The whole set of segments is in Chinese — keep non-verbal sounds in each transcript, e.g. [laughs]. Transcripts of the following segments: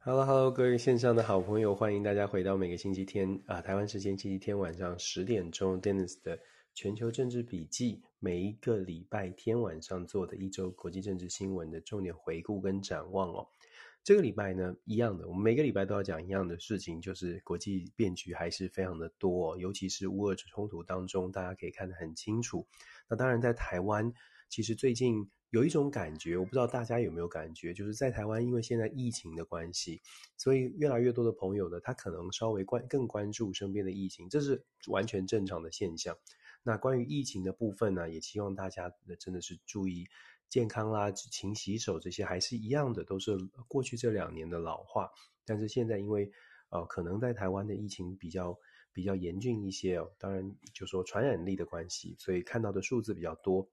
Hello，Hello，各位线上的好朋友，欢迎大家回到每个星期天啊，台湾时间星期天晚上十点钟，Dennis 的全球政治笔记，每一个礼拜天晚上做的一周国际政治新闻的重点回顾跟展望哦。这个礼拜呢，一样的，我们每个礼拜都要讲一样的事情，就是国际变局还是非常的多，尤其是乌俄冲突当中，大家可以看得很清楚。那当然，在台湾，其实最近。有一种感觉，我不知道大家有没有感觉，就是在台湾，因为现在疫情的关系，所以越来越多的朋友呢，他可能稍微关更关注身边的疫情，这是完全正常的现象。那关于疫情的部分呢，也希望大家真的是注意健康啦，勤洗手这些还是一样的，都是过去这两年的老话。但是现在因为呃，可能在台湾的疫情比较比较严峻一些哦，当然就说传染力的关系，所以看到的数字比较多。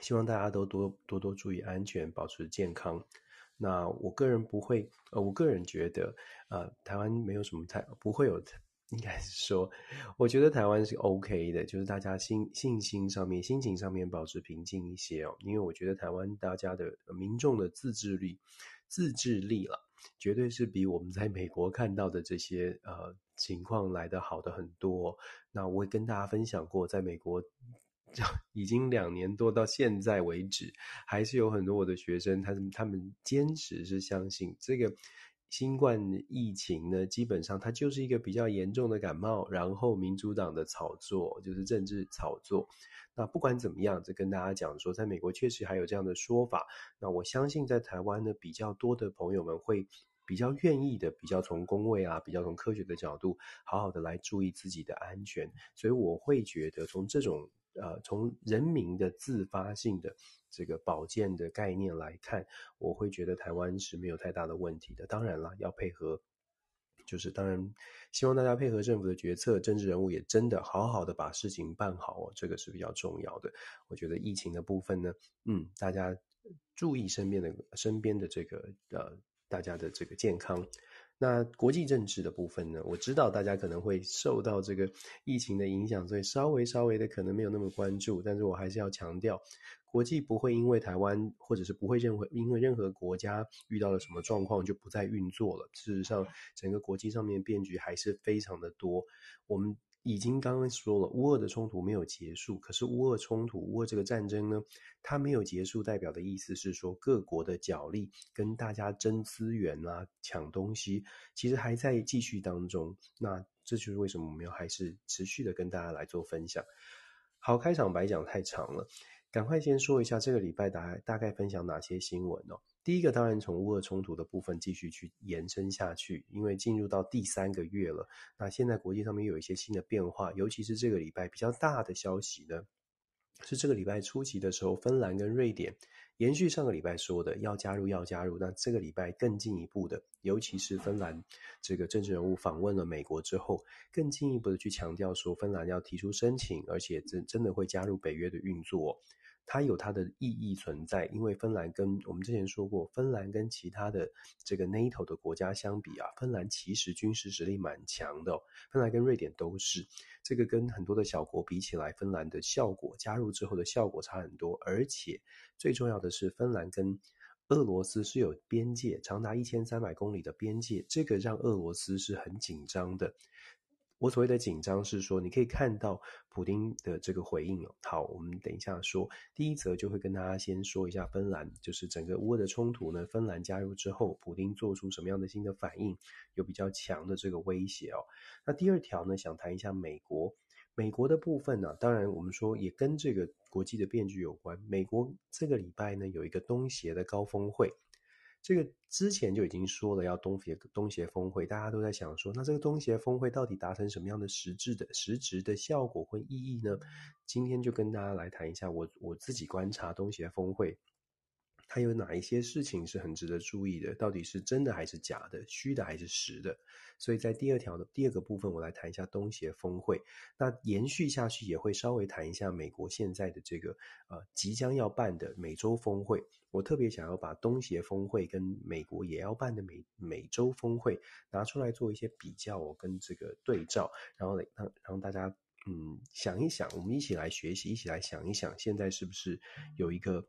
希望大家都多多多注意安全，保持健康。那我个人不会，呃，我个人觉得，呃，台湾没有什么太不会有，应该是说，我觉得台湾是 OK 的，就是大家心信心上面、心情上面保持平静一些哦。因为我觉得台湾大家的民众的自制力、自制力了，绝对是比我们在美国看到的这些呃情况来得好的很多。那我也跟大家分享过，在美国。[laughs] 已经两年多到现在为止，还是有很多我的学生，他他们坚持是相信这个新冠疫情呢，基本上它就是一个比较严重的感冒，然后民主党的炒作就是政治炒作。那不管怎么样，就跟大家讲说，在美国确实还有这样的说法。那我相信在台湾呢，比较多的朋友们会比较愿意的，比较从公卫啊，比较从科学的角度，好好的来注意自己的安全。所以我会觉得从这种。呃，从人民的自发性的这个保健的概念来看，我会觉得台湾是没有太大的问题的。当然了，要配合，就是当然希望大家配合政府的决策，政治人物也真的好好的把事情办好哦，这个是比较重要的。我觉得疫情的部分呢，嗯，大家注意身边的身边的这个呃，大家的这个健康。那国际政治的部分呢，我知道大家可能会受到这个疫情的影响，所以稍微稍微的可能没有那么关注。但是我还是要强调，国际不会因为台湾或者是不会任何因为任何国家遇到了什么状况就不再运作了。事实上，整个国际上面变局还是非常的多。我们。已经刚刚说了，乌俄的冲突没有结束。可是乌俄冲突、乌俄这个战争呢，它没有结束，代表的意思是说，各国的角力跟大家争资源啊、抢东西，其实还在继续当中。那这就是为什么我们要还是持续的跟大家来做分享。好，开场白讲太长了，赶快先说一下这个礼拜大概大概分享哪些新闻哦。第一个当然从乌俄冲突的部分继续去延伸下去，因为进入到第三个月了。那现在国际上面有一些新的变化，尤其是这个礼拜比较大的消息呢，是这个礼拜初期的时候，芬兰跟瑞典延续上个礼拜说的要加入要加入，那这个礼拜更进一步的，尤其是芬兰这个政治人物访问了美国之后，更进一步的去强调说芬兰要提出申请，而且真真的会加入北约的运作。它有它的意义存在，因为芬兰跟我们之前说过，芬兰跟其他的这个 NATO 的国家相比啊，芬兰其实军事实力蛮强的。芬兰跟瑞典都是，这个跟很多的小国比起来，芬兰的效果加入之后的效果差很多，而且最重要的是，芬兰跟俄罗斯是有边界，长达一千三百公里的边界，这个让俄罗斯是很紧张的。我所谓的紧张是说，你可以看到普丁的这个回应哦。好，我们等一下说第一则，就会跟大家先说一下芬兰，就是整个乌的冲突呢，芬兰加入之后，普丁做出什么样的新的反应，有比较强的这个威胁哦。那第二条呢，想谈一下美国，美国的部分呢，啊，当然我们说也跟这个国际的变局有关。美国这个礼拜呢，有一个东协的高峰会。这个之前就已经说了要东协东协峰会，大家都在想说，那这个东协峰会到底达成什么样的实质的实质的效果或意义呢？今天就跟大家来谈一下我我自己观察东协峰会。它有哪一些事情是很值得注意的？到底是真的还是假的？虚的还是实的？所以在第二条的第二个部分，我来谈一下东协峰会。那延续下去也会稍微谈一下美国现在的这个呃即将要办的美洲峰会。我特别想要把东协峰会跟美国也要办的美美洲峰会拿出来做一些比较，我跟这个对照，然后让让大家嗯，想一想，我们一起来学习，一起来想一想，现在是不是有一个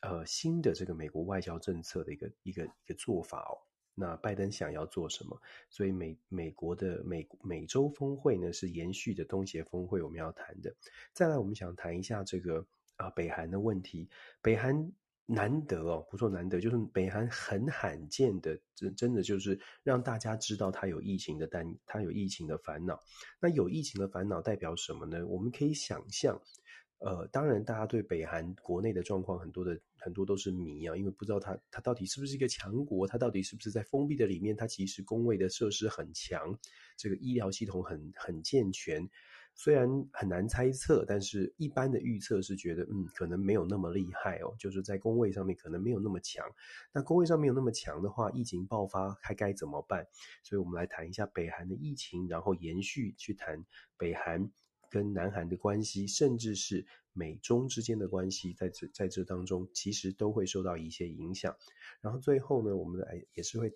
呃新的这个美国外交政策的一个一个一个做法哦？那拜登想要做什么？所以美美国的美美洲峰会呢，是延续的东协峰会我们要谈的。再来，我们想谈一下这个啊、北韩的问题。北韩难得哦，不说难得，就是北韩很罕见的，真真的就是让大家知道他有疫情的担，他有疫情的烦恼。那有疫情的烦恼代表什么呢？我们可以想象。呃，当然，大家对北韩国内的状况很多的很多都是谜啊，因为不知道它它到底是不是一个强国，它到底是不是在封闭的里面，它其实工位的设施很强，这个医疗系统很很健全，虽然很难猜测，但是一般的预测是觉得，嗯，可能没有那么厉害哦，就是在工位上面可能没有那么强。那工位上没有那么强的话，疫情爆发还该怎么办？所以我们来谈一下北韩的疫情，然后延续去谈北韩。跟南韩的关系，甚至是美中之间的关系，在这在这当中，其实都会受到一些影响。然后最后呢，我们来也是会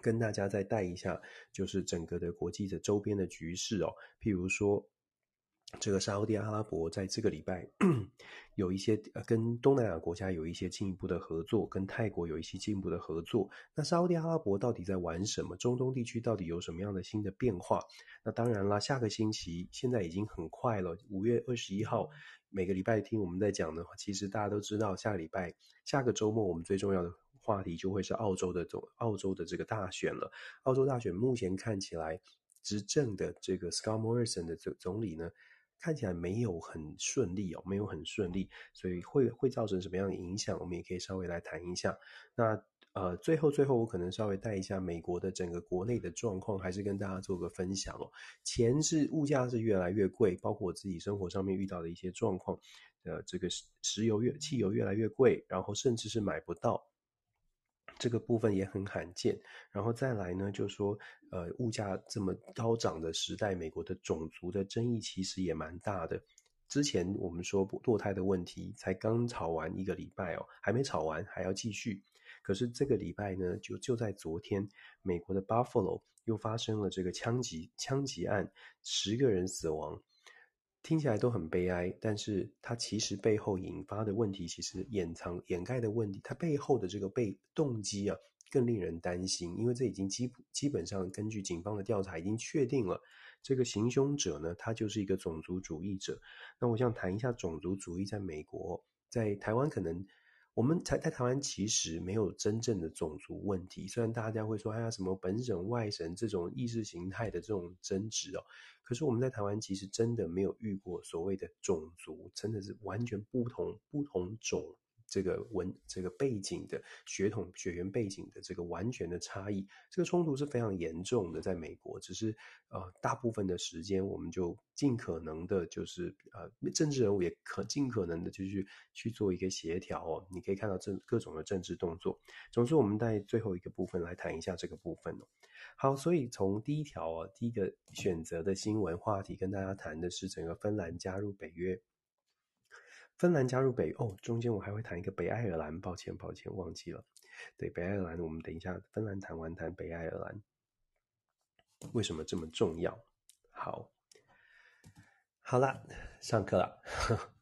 跟大家再带一下，就是整个的国际的周边的局势哦，譬如说。这个沙乌地阿拉伯在这个礼拜有一些呃跟东南亚国家有一些进一步的合作，跟泰国有一些进一步的合作。那沙乌地阿拉伯到底在玩什么？中东地区到底有什么样的新的变化？那当然啦，下个星期现在已经很快了，五月二十一号，每个礼拜听我们在讲的话，其实大家都知道，下个礼拜下个周末我们最重要的话题就会是澳洲的总澳洲的这个大选了。澳洲大选目前看起来执政的这个 Scott Morrison 的总总理呢，看起来没有很顺利哦，没有很顺利，所以会会造成什么样的影响？我们也可以稍微来谈一下。那呃，最后最后，我可能稍微带一下美国的整个国内的状况，还是跟大家做个分享哦。钱是物价是越来越贵，包括我自己生活上面遇到的一些状况，呃，这个石油越汽油越来越贵，然后甚至是买不到。这个部分也很罕见，然后再来呢，就说，呃，物价这么高涨的时代，美国的种族的争议其实也蛮大的。之前我们说堕胎的问题才刚吵完一个礼拜哦，还没吵完，还要继续。可是这个礼拜呢，就就在昨天，美国的 Buffalo 又发生了这个枪击枪击案，十个人死亡。听起来都很悲哀，但是它其实背后引发的问题，其实掩藏掩盖的问题，它背后的这个被动机啊，更令人担心。因为这已经基基本上根据警方的调查已经确定了，这个行凶者呢，他就是一个种族主义者。那我想谈一下种族主义在美国，在台湾可能。我们台在台湾其实没有真正的种族问题，虽然大家会说哎呀什么本省外省这种意识形态的这种争执哦，可是我们在台湾其实真的没有遇过所谓的种族，真的是完全不同不同种。这个文这个背景的血统血缘背景的这个完全的差异，这个冲突是非常严重的。在美国，只是呃大部分的时间，我们就尽可能的，就是呃政治人物也可尽可能的，就去去做一个协调哦。你可以看到这各种的政治动作。总之，我们在最后一个部分来谈一下这个部分哦。好，所以从第一条啊，第一个选择的新闻话题跟大家谈的是整个芬兰加入北约。芬兰加入北欧，中间我还会谈一个北爱尔兰，抱歉抱歉忘记了。对，北爱尔兰，我们等一下芬兰谈完谈北爱尔兰，为什么这么重要？好，好啦，上课了。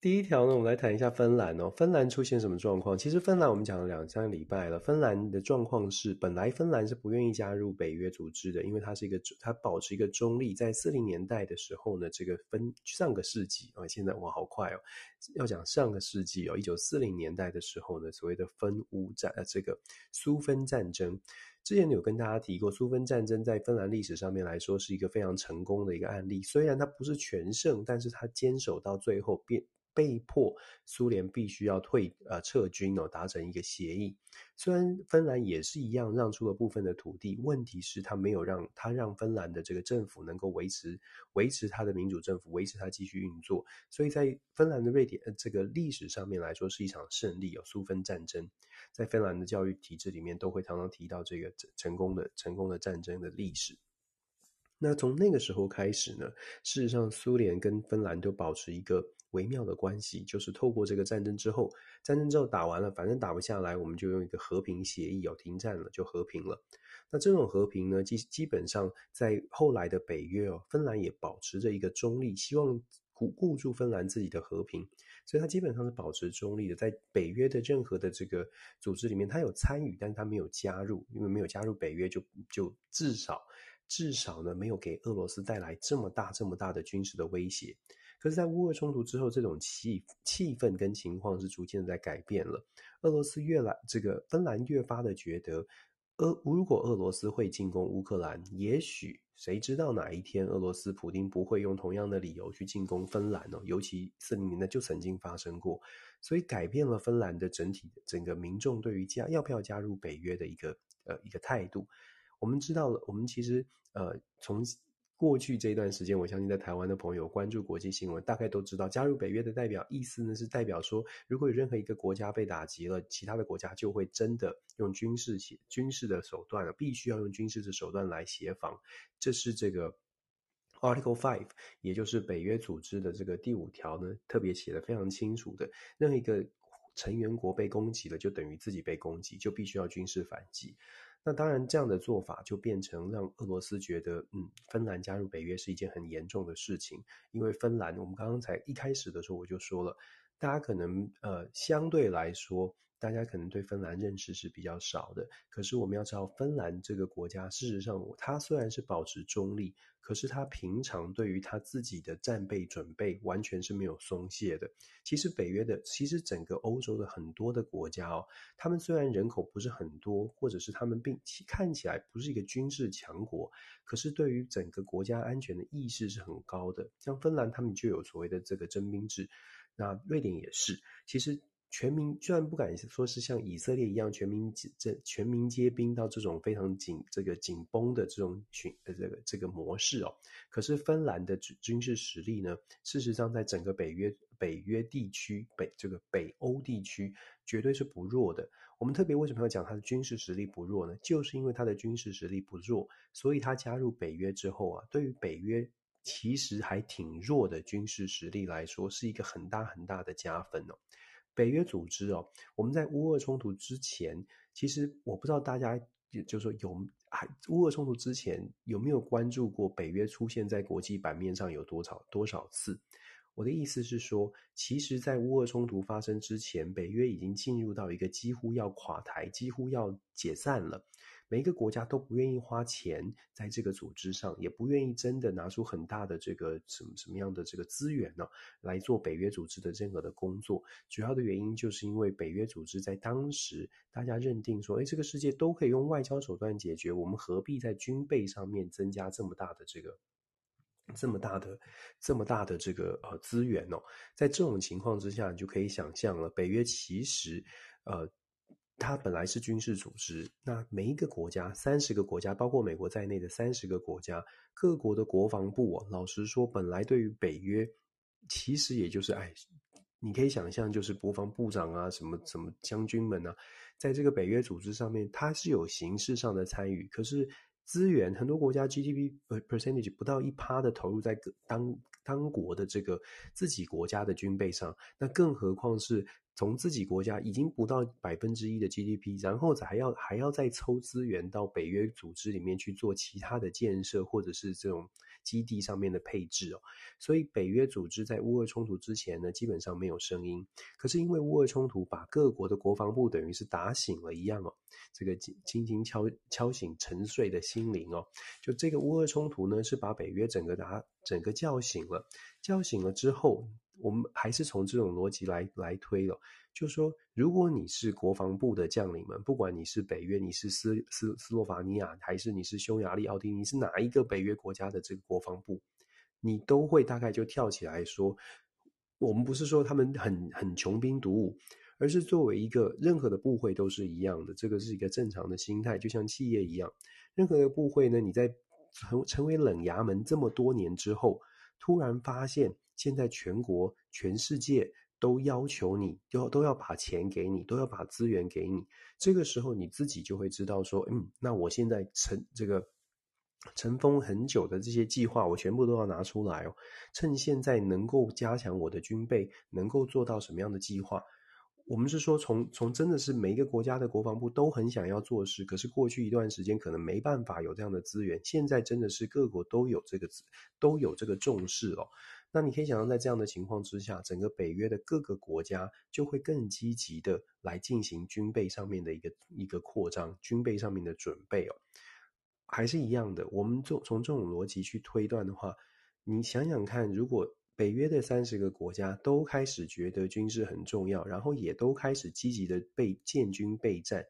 第一条呢，我们来谈一下芬兰哦。芬兰出现什么状况？其实芬兰我们讲了两三个礼拜了。芬兰的状况是，本来芬兰是不愿意加入北约组织的，因为它是一个它保持一个中立。在四零年代的时候呢，这个分上个世纪啊，现在哇好快哦，要讲上个世纪哦，一九四零年代的时候呢，所谓的芬乌战呃，这个苏芬战争，之前有跟大家提过，苏芬战争在芬兰历史上面来说是一个非常成功的一个案例。虽然它不是全胜，但是它坚守到最后变。被迫苏联必须要退呃撤军哦，达成一个协议。虽然芬兰也是一样让出了部分的土地，问题是他没有让他让芬兰的这个政府能够维持维持他的民主政府，维持他继续运作。所以在芬兰的瑞典呃这个历史上面来说是一场胜利哦，苏芬战争在芬兰的教育体制里面都会常常提到这个成功的成功的战争的历史。那从那个时候开始呢，事实上苏联跟芬兰都保持一个微妙的关系，就是透过这个战争之后，战争之后打完了，反正打不下来，我们就用一个和平协议哦，停战了就和平了。那这种和平呢，基基本上在后来的北约哦，芬兰也保持着一个中立，希望顾顾住芬兰自己的和平，所以它基本上是保持中立的，在北约的任何的这个组织里面，它有参与，但是它没有加入，因为没有加入北约，就就至少至少呢，没有给俄罗斯带来这么大这么大的军事的威胁。可是，在乌俄冲突之后，这种气气氛跟情况是逐渐的在改变了，俄罗斯越来这个芬兰越发的觉得。俄如果俄罗斯会进攻乌克兰，也许谁知道哪一天俄罗斯普丁不会用同样的理由去进攻芬兰哦？尤其四零年代就曾经发生过，所以改变了芬兰的整体整个民众对于加要不要加入北约的一个呃一个态度。我们知道了，我们其实呃从。过去这段时间，我相信在台湾的朋友关注国际新闻，大概都知道加入北约的代表意思呢，是代表说，如果有任何一个国家被打击了，其他的国家就会真的用军事协军事的手段了，必须要用军事的手段来协防。这是这个 Article Five，也就是北约组织的这个第五条呢，特别写得非常清楚的，任何一个成员国被攻击了，就等于自己被攻击，就必须要军事反击。那当然，这样的做法就变成让俄罗斯觉得，嗯，芬兰加入北约是一件很严重的事情。因为芬兰，我们刚刚才一开始的时候我就说了，大家可能呃相对来说。大家可能对芬兰认识是比较少的，可是我们要知道，芬兰这个国家，事实上，它虽然是保持中立，可是它平常对于它自己的战备准备完全是没有松懈的。其实北约的，其实整个欧洲的很多的国家哦，他们虽然人口不是很多，或者是他们并看起来不是一个军事强国，可是对于整个国家安全的意识是很高的。像芬兰，他们就有所谓的这个征兵制，那瑞典也是，其实。全民虽然不敢说是像以色列一样全民这全民皆兵到这种非常紧这个紧绷的这种群呃这个这个模式哦，可是芬兰的军事实力呢，事实上在整个北约北约地区北这个北欧地区绝对是不弱的。我们特别为什么要讲它的军事实力不弱呢？就是因为它的军事实力不弱，所以它加入北约之后啊，对于北约其实还挺弱的军事实力来说，是一个很大很大的加分哦。北约组织哦，我们在乌俄冲突之前，其实我不知道大家，就是说有还乌俄冲突之前有没有关注过北约出现在国际版面上有多少多少次？我的意思是说，其实，在乌俄冲突发生之前，北约已经进入到一个几乎要垮台、几乎要解散了。每一个国家都不愿意花钱在这个组织上，也不愿意真的拿出很大的这个什么什么样的这个资源呢，来做北约组织的任何的工作。主要的原因就是因为北约组织在当时大家认定说，哎，这个世界都可以用外交手段解决，我们何必在军备上面增加这么大的这个这么大的这么大的这个呃资源呢？在这种情况之下，你就可以想象了，北约其实呃。它本来是军事组织，那每一个国家，三十个国家，包括美国在内的三十个国家，各国的国防部啊，老实说，本来对于北约，其实也就是，哎，你可以想象，就是国防部长啊，什么什么将军们啊，在这个北约组织上面，它是有形式上的参与，可是资源，很多国家 GDP percentage 不到一趴的投入在当当国的这个自己国家的军备上，那更何况是。从自己国家已经不到百分之一的 GDP，然后还要还要再抽资源到北约组织里面去做其他的建设，或者是这种基地上面的配置哦。所以北约组织在乌俄冲突之前呢，基本上没有声音。可是因为乌俄冲突把各国的国防部等于是打醒了一样哦，这个轻轻敲敲醒沉睡的心灵哦。就这个乌俄冲突呢，是把北约整个打整个叫醒了，叫醒了之后。我们还是从这种逻辑来来推了，就说，如果你是国防部的将领们，不管你是北约，你是斯斯斯洛伐尼亚，还是你是匈牙利、奥地利，你是哪一个北约国家的这个国防部，你都会大概就跳起来说，我们不是说他们很很穷兵黩武，而是作为一个任何的部会都是一样的，这个是一个正常的心态，就像企业一样，任何的部会呢，你在成成为冷衙门这么多年之后，突然发现。现在全国、全世界都要求你，都要都要把钱给你，都要把资源给你。这个时候，你自己就会知道说，嗯，那我现在成这个尘封很久的这些计划，我全部都要拿出来哦。趁现在能够加强我的军备，能够做到什么样的计划？我们是说从，从真的是每一个国家的国防部都很想要做事，可是过去一段时间可能没办法有这样的资源，现在真的是各国都有这个都有这个重视哦。那你可以想象，在这样的情况之下，整个北约的各个国家就会更积极的来进行军备上面的一个一个扩张，军备上面的准备哦。还是一样的，我们从从这种逻辑去推断的话，你想想看，如果北约的三十个国家都开始觉得军事很重要，然后也都开始积极的备建军备战，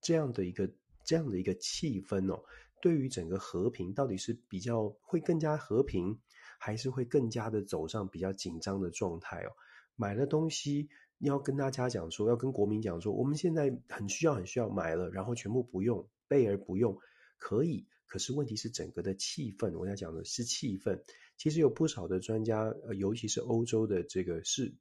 这样的一个这样的一个气氛哦，对于整个和平到底是比较会更加和平，还是会更加的走上比较紧张的状态哦？买了东西要跟大家讲说，要跟国民讲说，我们现在很需要很需要买了，然后全部不用备而不用。可以，可是问题是整个的气氛，我要讲的是气氛。其实有不少的专家，呃，尤其是欧洲的这个事，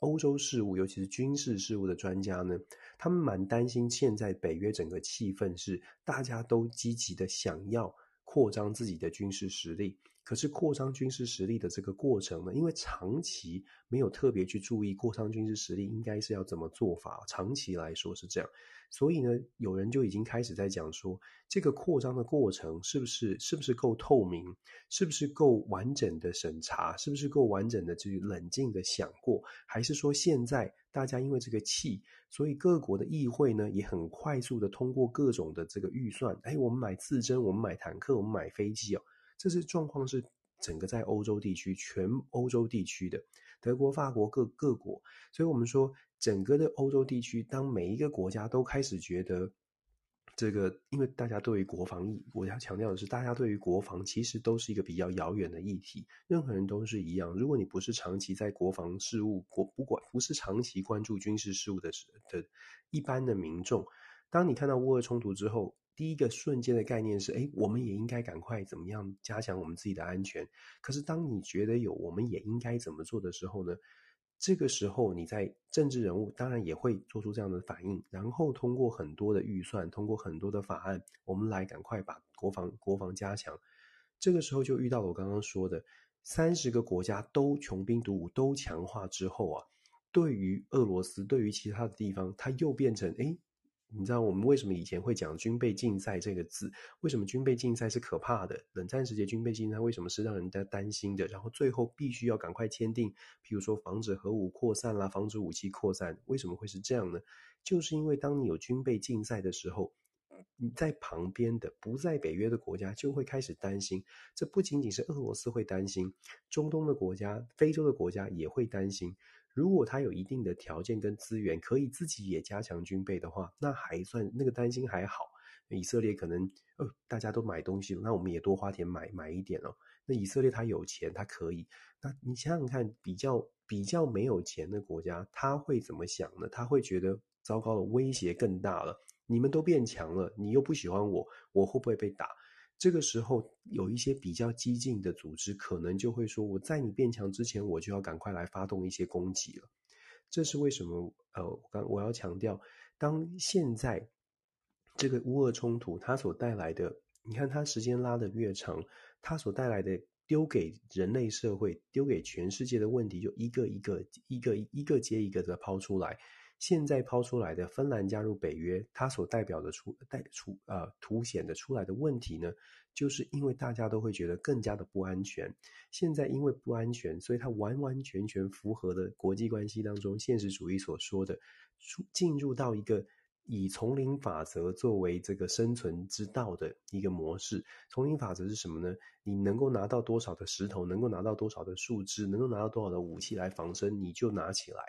欧洲事务，尤其是军事事务的专家呢，他们蛮担心现在北约整个气氛是大家都积极的想要扩张自己的军事实力。可是扩张军事实力的这个过程呢，因为长期没有特别去注意扩张军事实力应该是要怎么做法，长期来说是这样。所以呢，有人就已经开始在讲说，这个扩张的过程是不是是不是够透明，是不是够完整的审查，是不是够完整的去冷静的想过，还是说现在大家因为这个气，所以各国的议会呢也很快速的通过各种的这个预算，哎，我们买刺针，我们买坦克，我们买飞机哦，这是状况是整个在欧洲地区，全欧洲地区的德国、法国各各国，所以我们说。整个的欧洲地区，当每一个国家都开始觉得这个，因为大家对于国防意，我要强调的是，大家对于国防其实都是一个比较遥远的议题。任何人都是一样，如果你不是长期在国防事务国不管不是长期关注军事事务的的一般的民众，当你看到乌俄冲突之后，第一个瞬间的概念是：哎，我们也应该赶快怎么样加强我们自己的安全。可是当你觉得有我们也应该怎么做的时候呢？这个时候，你在政治人物当然也会做出这样的反应，然后通过很多的预算，通过很多的法案，我们来赶快把国防国防加强。这个时候就遇到了我刚刚说的，三十个国家都穷兵黩武，都强化之后啊，对于俄罗斯，对于其他的地方，它又变成诶你知道我们为什么以前会讲军备竞赛这个字？为什么军备竞赛是可怕的？冷战时期军备竞赛为什么是让人家担心的？然后最后必须要赶快签订，譬如说防止核武扩散啦，防止武器扩散，为什么会是这样呢？就是因为当你有军备竞赛的时候，你在旁边的不在北约的国家就会开始担心。这不仅仅是俄罗斯会担心，中东的国家、非洲的国家也会担心。如果他有一定的条件跟资源，可以自己也加强军备的话，那还算那个担心还好。以色列可能呃大家都买东西，那我们也多花钱买买一点哦。那以色列他有钱，他可以。那你想想看，比较比较没有钱的国家，他会怎么想呢？他会觉得糟糕了，威胁更大了。你们都变强了，你又不喜欢我，我会不会被打？这个时候，有一些比较激进的组织，可能就会说：“我在你变强之前，我就要赶快来发动一些攻击了。”这是为什么？呃，我刚我要强调，当现在这个乌俄冲突它所带来的，你看它时间拉得越长，它所带来的丢给人类社会、丢给全世界的问题，就一个一个、一个一个接一个的抛出来。现在抛出来的芬兰加入北约，它所代表的出带出呃凸显的出来的问题呢，就是因为大家都会觉得更加的不安全。现在因为不安全，所以它完完全全符合了国际关系当中现实主义所说的，出进入到一个以丛林法则作为这个生存之道的一个模式。丛林法则是什么呢？你能够拿到多少的石头，能够拿到多少的树枝，能够拿到多少的武器来防身，你就拿起来。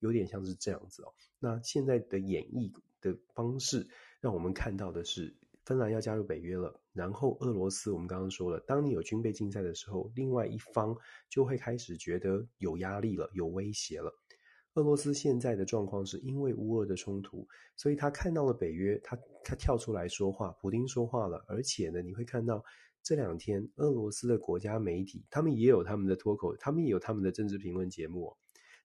有点像是这样子哦。那现在的演绎的方式，让我们看到的是，芬兰要加入北约了。然后俄罗斯，我们刚刚说了，当你有军备竞赛的时候，另外一方就会开始觉得有压力了，有威胁了。俄罗斯现在的状况是因为乌俄的冲突，所以他看到了北约，他他跳出来说话，普丁说话了。而且呢，你会看到这两天俄罗斯的国家媒体，他们也有他们的脱口，他们也有他们的政治评论节目。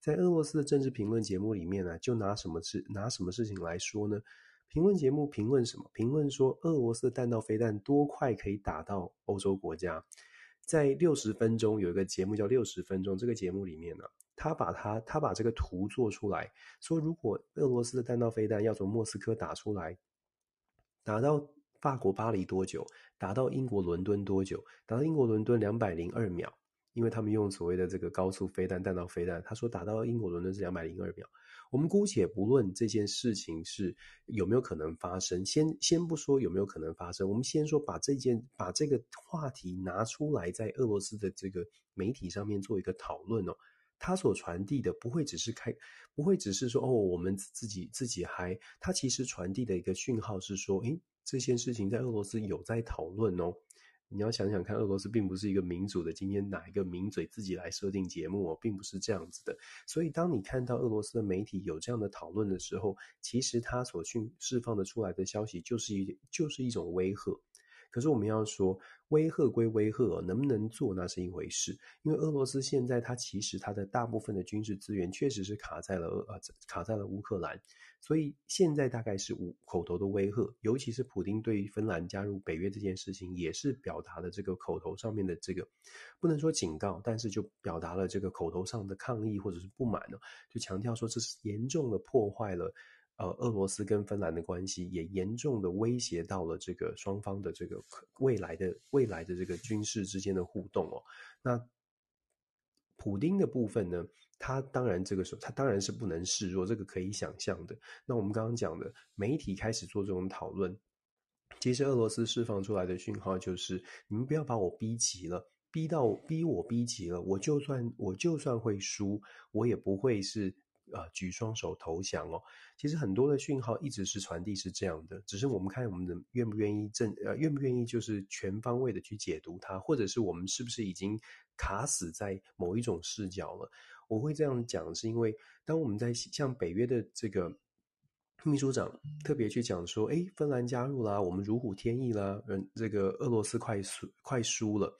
在俄罗斯的政治评论节目里面呢，就拿什么事拿什么事情来说呢？评论节目评论什么？评论说俄罗斯的弹道飞弹多快可以打到欧洲国家？在六十分钟有一个节目叫六十分钟，这个节目里面呢，他把他他把这个图做出来，说如果俄罗斯的弹道飞弹要从莫斯科打出来，打到法国巴黎多久？打到英国伦敦多久？打到英国伦敦两百零二秒。因为他们用所谓的这个高速飞弹、弹道飞弹，他说打到英国伦敦是两百零二秒。我们姑且不论这件事情是有没有可能发生，先先不说有没有可能发生，我们先说把这件把这个话题拿出来，在俄罗斯的这个媒体上面做一个讨论哦。他所传递的不会只是开，不会只是说哦，我们自己自己嗨，他其实传递的一个讯号是说，诶，这件事情在俄罗斯有在讨论哦。你要想想看，俄罗斯并不是一个民主的。今天哪一个名嘴自己来设定节目哦，并不是这样子的。所以，当你看到俄罗斯的媒体有这样的讨论的时候，其实他所讯释放的出来的消息就是一就是一种威吓。可是我们要说，威吓归威吓，能不能做那是一回事。因为俄罗斯现在它其实它的大部分的军事资源确实是卡在了呃卡在了乌克兰，所以现在大概是无口头的威吓，尤其是普丁对芬兰加入北约这件事情，也是表达了这个口头上面的这个不能说警告，但是就表达了这个口头上的抗议或者是不满呢，就强调说这是严重的破坏了。呃，俄罗斯跟芬兰的关系也严重的威胁到了这个双方的这个未来的未来的这个军事之间的互动哦。那普丁的部分呢，他当然这个时候他当然是不能示弱，这个可以想象的。那我们刚刚讲的媒体开始做这种讨论，其实俄罗斯释放出来的讯号就是：你们不要把我逼急了，逼到逼我逼急了，我就算我就算会输，我也不会是。啊、呃，举双手投降哦！其实很多的讯号一直是传递是这样的，只是我们看我们的愿不愿意正呃愿不愿意就是全方位的去解读它，或者是我们是不是已经卡死在某一种视角了？我会这样讲，是因为当我们在像北约的这个秘书长特别去讲说，诶，芬兰加入啦，我们如虎添翼啦，嗯，这个俄罗斯快输快输了。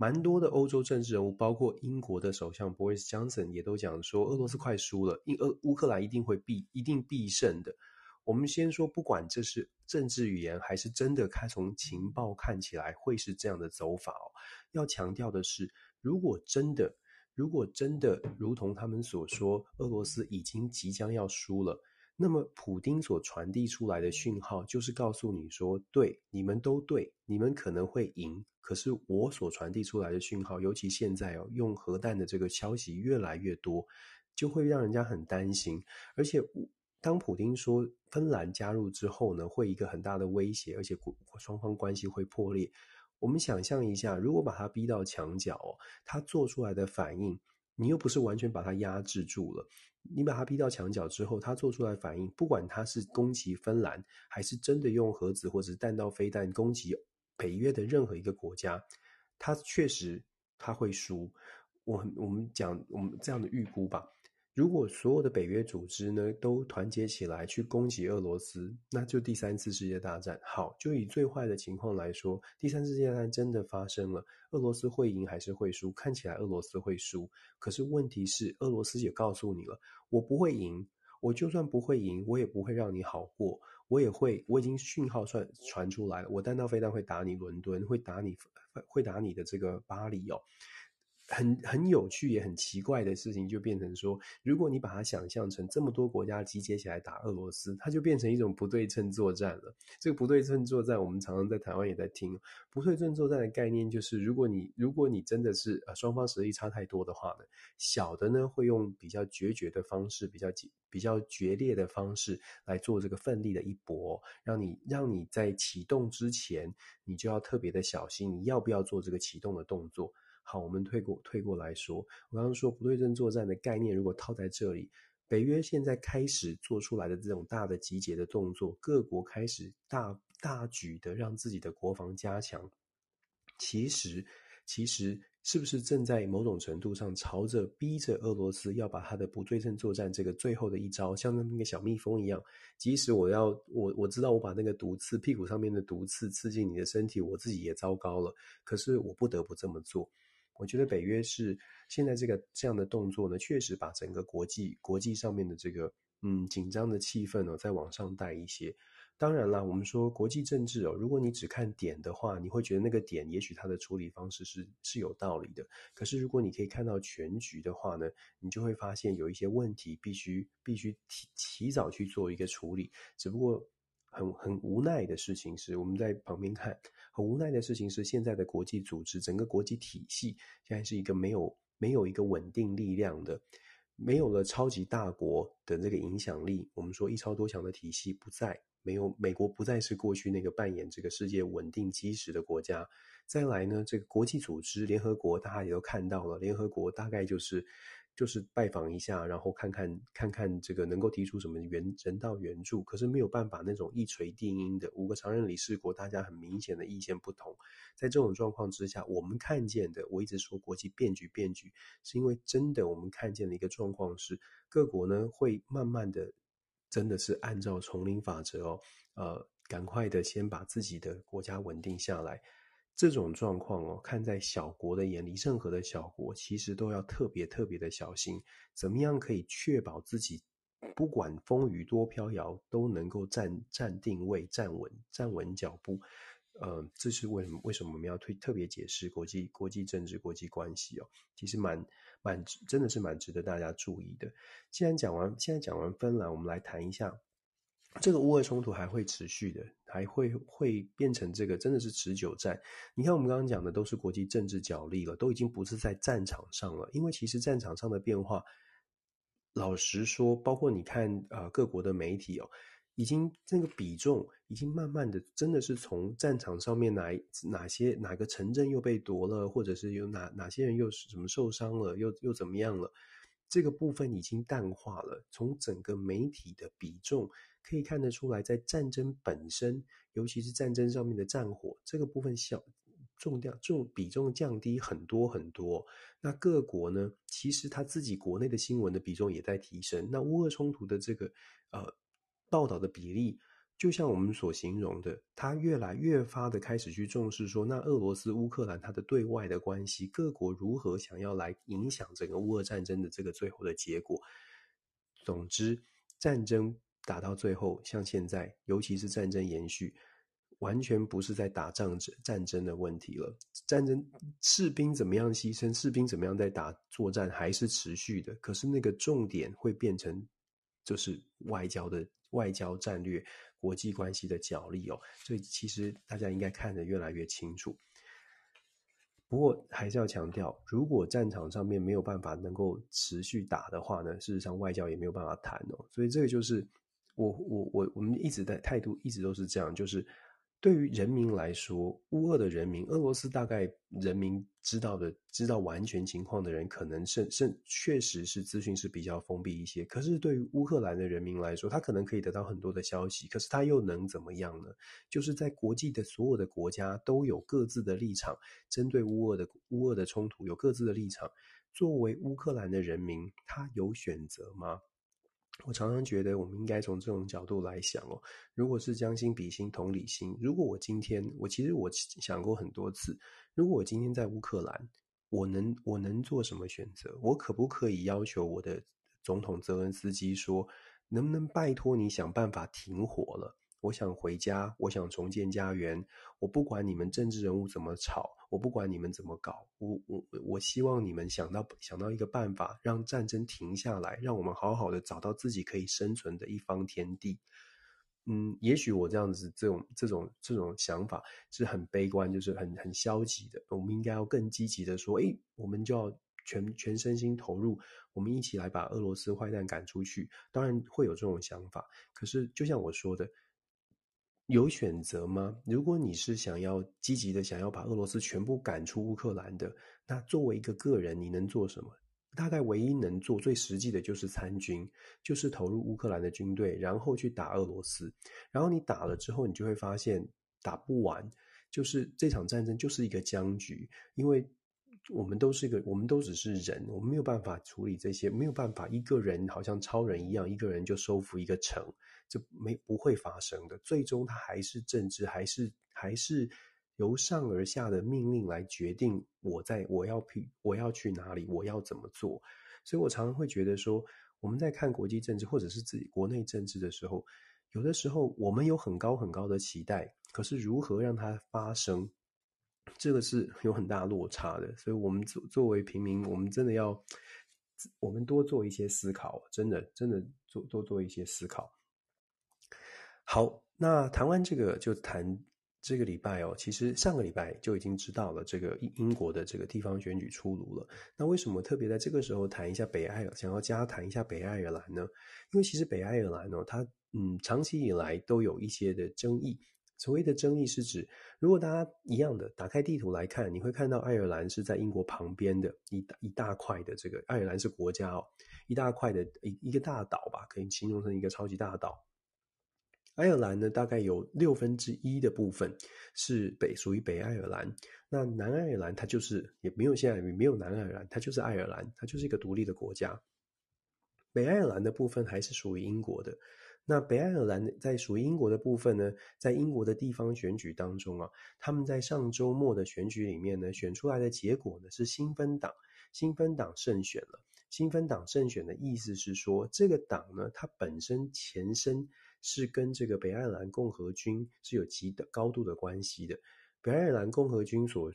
蛮多的欧洲政治人物，包括英国的首相 Boris Johnson 也都讲说，俄罗斯快输了，因俄乌克兰一定会必一定必胜的。我们先说，不管这是政治语言还是真的，看从情报看起来会是这样的走法哦。要强调的是，如果真的，如果真的如同他们所说，俄罗斯已经即将要输了。那么，普丁所传递出来的讯号就是告诉你说，对，你们都对，你们可能会赢。可是我所传递出来的讯号，尤其现在哦，用核弹的这个消息越来越多，就会让人家很担心。而且，当普丁说芬兰加入之后呢，会一个很大的威胁，而且双方关系会破裂。我们想象一下，如果把他逼到墙角哦，他做出来的反应。你又不是完全把他压制住了，你把他逼到墙角之后，他做出来反应，不管他是攻击芬兰，还是真的用核子或者弹道飞弹攻击北约的任何一个国家，他确实他会输。我我们讲我们这样的预估吧。如果所有的北约组织呢都团结起来去攻击俄罗斯，那就第三次世界大战。好，就以最坏的情况来说，第三次世界大战真的发生了，俄罗斯会赢还是会输？看起来俄罗斯会输。可是问题是，俄罗斯也告诉你了，我不会赢。我就算不会赢，我也不会让你好过。我也会，我已经讯号传传出来了，我弹道飞弹会打你伦敦，会打你，会打你的这个巴黎哦。很很有趣也很奇怪的事情，就变成说，如果你把它想象成这么多国家集结起来打俄罗斯，它就变成一种不对称作战了。这个不对称作战，我们常常在台湾也在听。不对称作战的概念就是，如果你如果你真的是呃双方实力差太多的话呢，小的呢会用比较决绝的方式，比较比较决裂的方式来做这个奋力的一搏，让你让你在启动之前，你就要特别的小心，你要不要做这个启动的动作。好，我们退过退过来说，我刚刚说不对称作战的概念，如果套在这里，北约现在开始做出来的这种大的集结的动作，各国开始大大举的让自己的国防加强，其实其实是不是正在某种程度上朝着逼着俄罗斯要把他的不对称作战这个最后的一招，像那个小蜜蜂一样，即使我要我我知道我把那个毒刺屁股上面的毒刺刺进你的身体，我自己也糟糕了，可是我不得不这么做。我觉得北约是现在这个这样的动作呢，确实把整个国际国际上面的这个嗯紧张的气氛呢再往上带一些。当然啦，我们说国际政治哦，如果你只看点的话，你会觉得那个点也许它的处理方式是是有道理的。可是如果你可以看到全局的话呢，你就会发现有一些问题必须必须提提早去做一个处理。只不过很很无奈的事情是，我们在旁边看，很无奈的事情是，现在的国际组织整个国际体系现在是一个没有没有一个稳定力量的。没有了超级大国的这个影响力，我们说一超多强的体系不在，没有美国不再是过去那个扮演这个世界稳定基石的国家。再来呢，这个国际组织联合国，大家也都看到了，联合国大概就是。就是拜访一下，然后看看看看这个能够提出什么援人道援助，可是没有办法那种一锤定音的五个常任理事国，大家很明显的意见不同。在这种状况之下，我们看见的，我一直说国际变局变局，是因为真的我们看见的一个状况是，各国呢会慢慢的，真的是按照丛林法则哦，呃，赶快的先把自己的国家稳定下来。这种状况哦，看在小国的眼里，任何的小国其实都要特别特别的小心。怎么样可以确保自己不管风雨多飘摇，都能够站站定位、站稳站稳脚步？呃，这是为什么？为什么我们要推特别解释国际国际政治、国际关系哦？其实蛮蛮真的是蛮值得大家注意的。既然讲完，现在讲完芬兰，我们来谈一下。这个乌俄冲突还会持续的，还会会变成这个真的是持久战。你看，我们刚刚讲的都是国际政治角力了，都已经不是在战场上了。因为其实战场上的变化，老实说，包括你看啊、呃，各国的媒体哦，已经这个比重已经慢慢的，真的是从战场上面哪哪些哪个城镇又被夺了，或者是有哪哪些人又是什么受伤了，又又怎么样了，这个部分已经淡化了。从整个媒体的比重。可以看得出来，在战争本身，尤其是战争上面的战火这个部分小，重量重比重降低很多很多。那各国呢，其实他自己国内的新闻的比重也在提升。那乌俄冲突的这个呃报道的比例，就像我们所形容的，他越来越发的开始去重视说，那俄罗斯乌克兰它的对外的关系，各国如何想要来影响整个乌俄战争的这个最后的结果。总之，战争。打到最后，像现在，尤其是战争延续，完全不是在打仗战战争的问题了。战争士兵怎么样牺牲，士兵怎么样在打作战，还是持续的。可是那个重点会变成，就是外交的外交战略、国际关系的角力哦。所以其实大家应该看得越来越清楚。不过还是要强调，如果战场上面没有办法能够持续打的话呢，事实上外交也没有办法谈哦。所以这个就是。我我我我们一直的态度一直都是这样，就是对于人民来说，乌俄的人民，俄罗斯大概人民知道的、知道完全情况的人，可能甚甚确实是资讯是比较封闭一些。可是对于乌克兰的人民来说，他可能可以得到很多的消息，可是他又能怎么样呢？就是在国际的所有的国家都有各自的立场，针对乌俄的乌俄的冲突有各自的立场。作为乌克兰的人民，他有选择吗？我常常觉得，我们应该从这种角度来想哦。如果是将心比心、同理心，如果我今天，我其实我想过很多次，如果我今天在乌克兰，我能我能做什么选择？我可不可以要求我的总统泽连斯基说，能不能拜托你想办法停火了？我想回家，我想重建家园。我不管你们政治人物怎么吵，我不管你们怎么搞，我我我希望你们想到想到一个办法，让战争停下来，让我们好好的找到自己可以生存的一方天地。嗯，也许我这样子这种这种这种想法是很悲观，就是很很消极的。我们应该要更积极的说，诶，我们就要全全身心投入，我们一起来把俄罗斯坏蛋赶出去。当然会有这种想法，可是就像我说的。有选择吗？如果你是想要积极的想要把俄罗斯全部赶出乌克兰的，那作为一个个人，你能做什么？大概唯一能做最实际的就是参军，就是投入乌克兰的军队，然后去打俄罗斯。然后你打了之后，你就会发现打不完，就是这场战争就是一个僵局，因为我们都是一个，我们都只是人，我们没有办法处理这些，没有办法一个人好像超人一样，一个人就收复一个城。这没不会发生的，最终它还是政治，还是还是由上而下的命令来决定我在我要去我要去哪里，我要怎么做。所以我常常会觉得说，我们在看国际政治或者是自己国内政治的时候，有的时候我们有很高很高的期待，可是如何让它发生，这个是有很大落差的。所以，我们作作为平民，我们真的要，我们多做一些思考，真的真的做多做一些思考。好，那谈完这个，就谈。这个礼拜哦，其实上个礼拜就已经知道了这个英英国的这个地方选举出炉了。那为什么特别在这个时候谈一下北爱尔，想要加谈一下北爱尔兰呢？因为其实北爱尔兰哦，它嗯长期以来都有一些的争议。所谓的争议是指，如果大家一样的打开地图来看，你会看到爱尔兰是在英国旁边的一大一大块的这个爱尔兰是国家哦，一大块的一一个大岛吧，可以形容成一个超级大岛。爱尔兰呢，大概有六分之一的部分是北属于北爱尔兰。那南爱尔兰它就是也没有现在也没有南爱尔兰，它就是爱尔兰，它就是一个独立的国家。北爱尔兰的部分还是属于英国的。那北爱尔兰在属于英国的部分呢，在英国的地方选举当中啊，他们在上周末的选举里面呢，选出来的结果呢是新芬党，新芬党胜选了。新芬党胜选的意思是说，这个党呢，它本身前身。是跟这个北爱尔兰共和军是有极的高度的关系的。北爱尔兰共和军所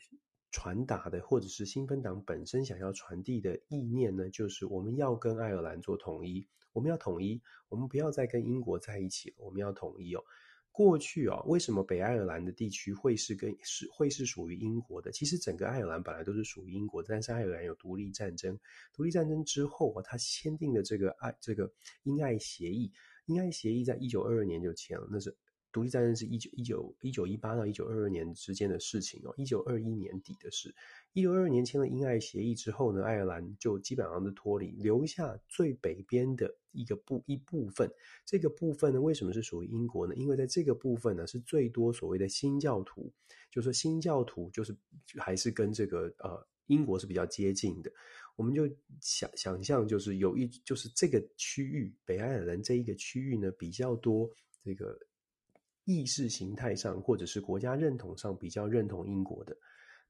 传达的，或者是新芬党本身想要传递的意念呢，就是我们要跟爱尔兰做统一，我们要统一，我们不要再跟英国在一起了，我们要统一哦。过去啊，为什么北爱尔兰的地区会是跟是会是属于英国的？其实整个爱尔兰本来都是属于英国的，但是爱尔兰有独立战争，独立战争之后啊，他签订的这个爱这个英爱协议。英爱协议在一九二二年就签了，那是独立战争是一九一九一九一八到一九二二年之间的事情哦。一九二一年底的事，一九二二年签了英爱协议之后呢，爱尔兰就基本上是脱离，留下最北边的一个部一部分。这个部分呢，为什么是属于英国呢？因为在这个部分呢，是最多所谓的新教徒，就是说新教徒就是还是跟这个呃英国是比较接近的。我们就想想象，就是有一就是这个区域，北爱尔兰这一个区域呢，比较多这个意识形态上或者是国家认同上比较认同英国的。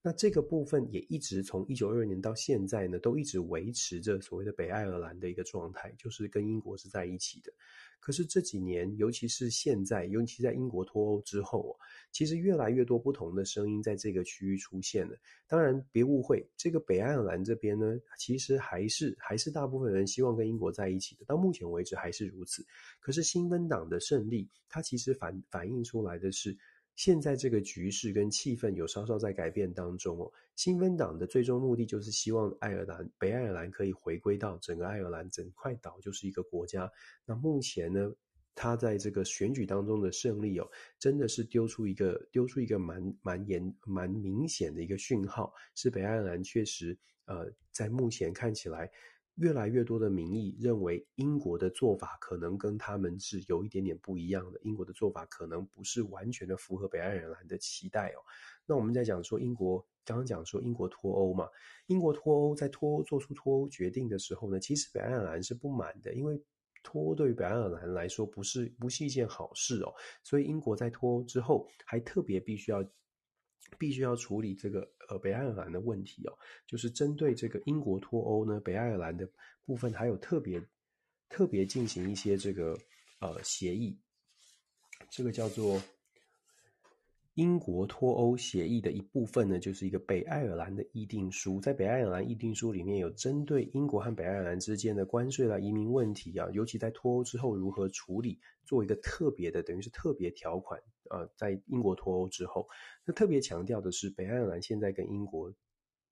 那这个部分也一直从一九二二年到现在呢，都一直维持着所谓的北爱尔兰的一个状态，就是跟英国是在一起的。可是这几年，尤其是现在，尤其在英国脱欧之后，其实越来越多不同的声音在这个区域出现了。当然，别误会，这个北爱尔兰这边呢，其实还是还是大部分人希望跟英国在一起的。到目前为止还是如此。可是新芬党的胜利，它其实反反映出来的是。现在这个局势跟气氛有稍稍在改变当中哦。新芬党的最终目的就是希望爱尔兰、北爱尔兰可以回归到整个爱尔兰整块岛就是一个国家。那目前呢，他在这个选举当中的胜利哦，真的是丢出一个丢出一个蛮蛮严蛮明显的一个讯号，是北爱尔兰确实呃，在目前看起来。越来越多的民意认为，英国的做法可能跟他们是有一点点不一样的。英国的做法可能不是完全的符合北爱尔兰的期待哦。那我们在讲说英国，刚刚讲说英国脱欧嘛，英国脱欧在脱欧做出脱欧决定的时候呢，其实北爱尔兰是不满的，因为脱欧对于北爱尔兰来说不是不是一件好事哦。所以英国在脱欧之后，还特别必须要。必须要处理这个呃北爱尔兰的问题哦，就是针对这个英国脱欧呢，北爱尔兰的部分还有特别特别进行一些这个呃协议，这个叫做。英国脱欧协议的一部分呢，就是一个北爱尔兰的议定书。在北爱尔兰议定书里面有针对英国和北爱尔兰之间的关税啦、移民问题啊，尤其在脱欧之后如何处理，做一个特别的，等于是特别条款啊、在英国脱欧之后，那特别强调的是，北爱尔兰现在跟英国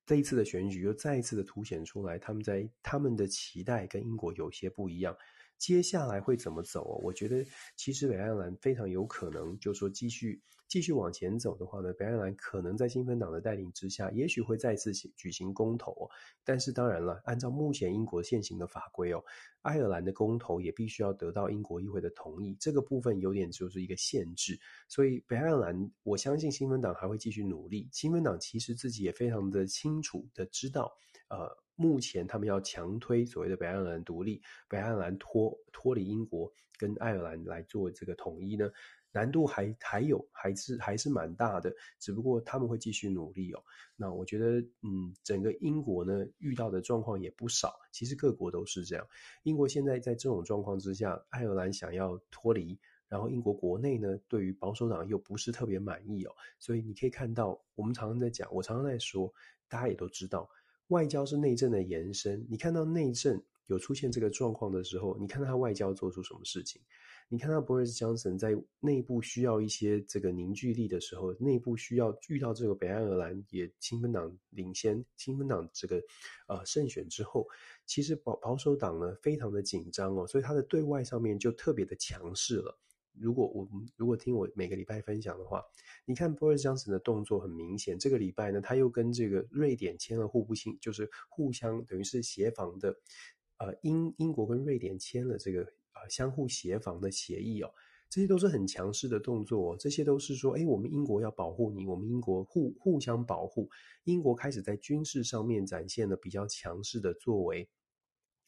这一次的选举又再一次的凸显出来，他们在他们的期待跟英国有些不一样。接下来会怎么走？我觉得其实北爱尔兰非常有可能，就说继续。继续往前走的话呢，北爱尔兰可能在新芬党的带领之下，也许会再次举行公投。但是当然了，按照目前英国现行的法规哦，爱尔兰的公投也必须要得到英国议会的同意，这个部分有点就是一个限制。所以北爱尔兰，我相信新芬党还会继续努力。新芬党其实自己也非常的清楚的知道，呃，目前他们要强推所谓的北爱尔兰独立，北爱尔兰脱脱离英国，跟爱尔兰来做这个统一呢。难度还还有，还是还是蛮大的，只不过他们会继续努力哦。那我觉得，嗯，整个英国呢遇到的状况也不少，其实各国都是这样。英国现在在这种状况之下，爱尔兰想要脱离，然后英国国内呢，对于保守党又不是特别满意哦，所以你可以看到，我们常常在讲，我常常在说，大家也都知道，外交是内政的延伸。你看到内政有出现这个状况的时候，你看到他外交做出什么事情？你看到 Boris Johnson 在内部需要一些这个凝聚力的时候，内部需要遇到这个北爱尔兰也亲芬党领先，亲芬党这个呃胜选之后，其实保保守党呢非常的紧张哦，所以他的对外上面就特别的强势了。如果我如果听我每个礼拜分享的话，你看 Boris Johnson 的动作很明显，这个礼拜呢他又跟这个瑞典签了互不信，就是互相等于是协防的，呃英英国跟瑞典签了这个。相互协防的协议哦，这些都是很强势的动作哦。这些都是说，哎，我们英国要保护你，我们英国互互相保护。英国开始在军事上面展现了比较强势的作为。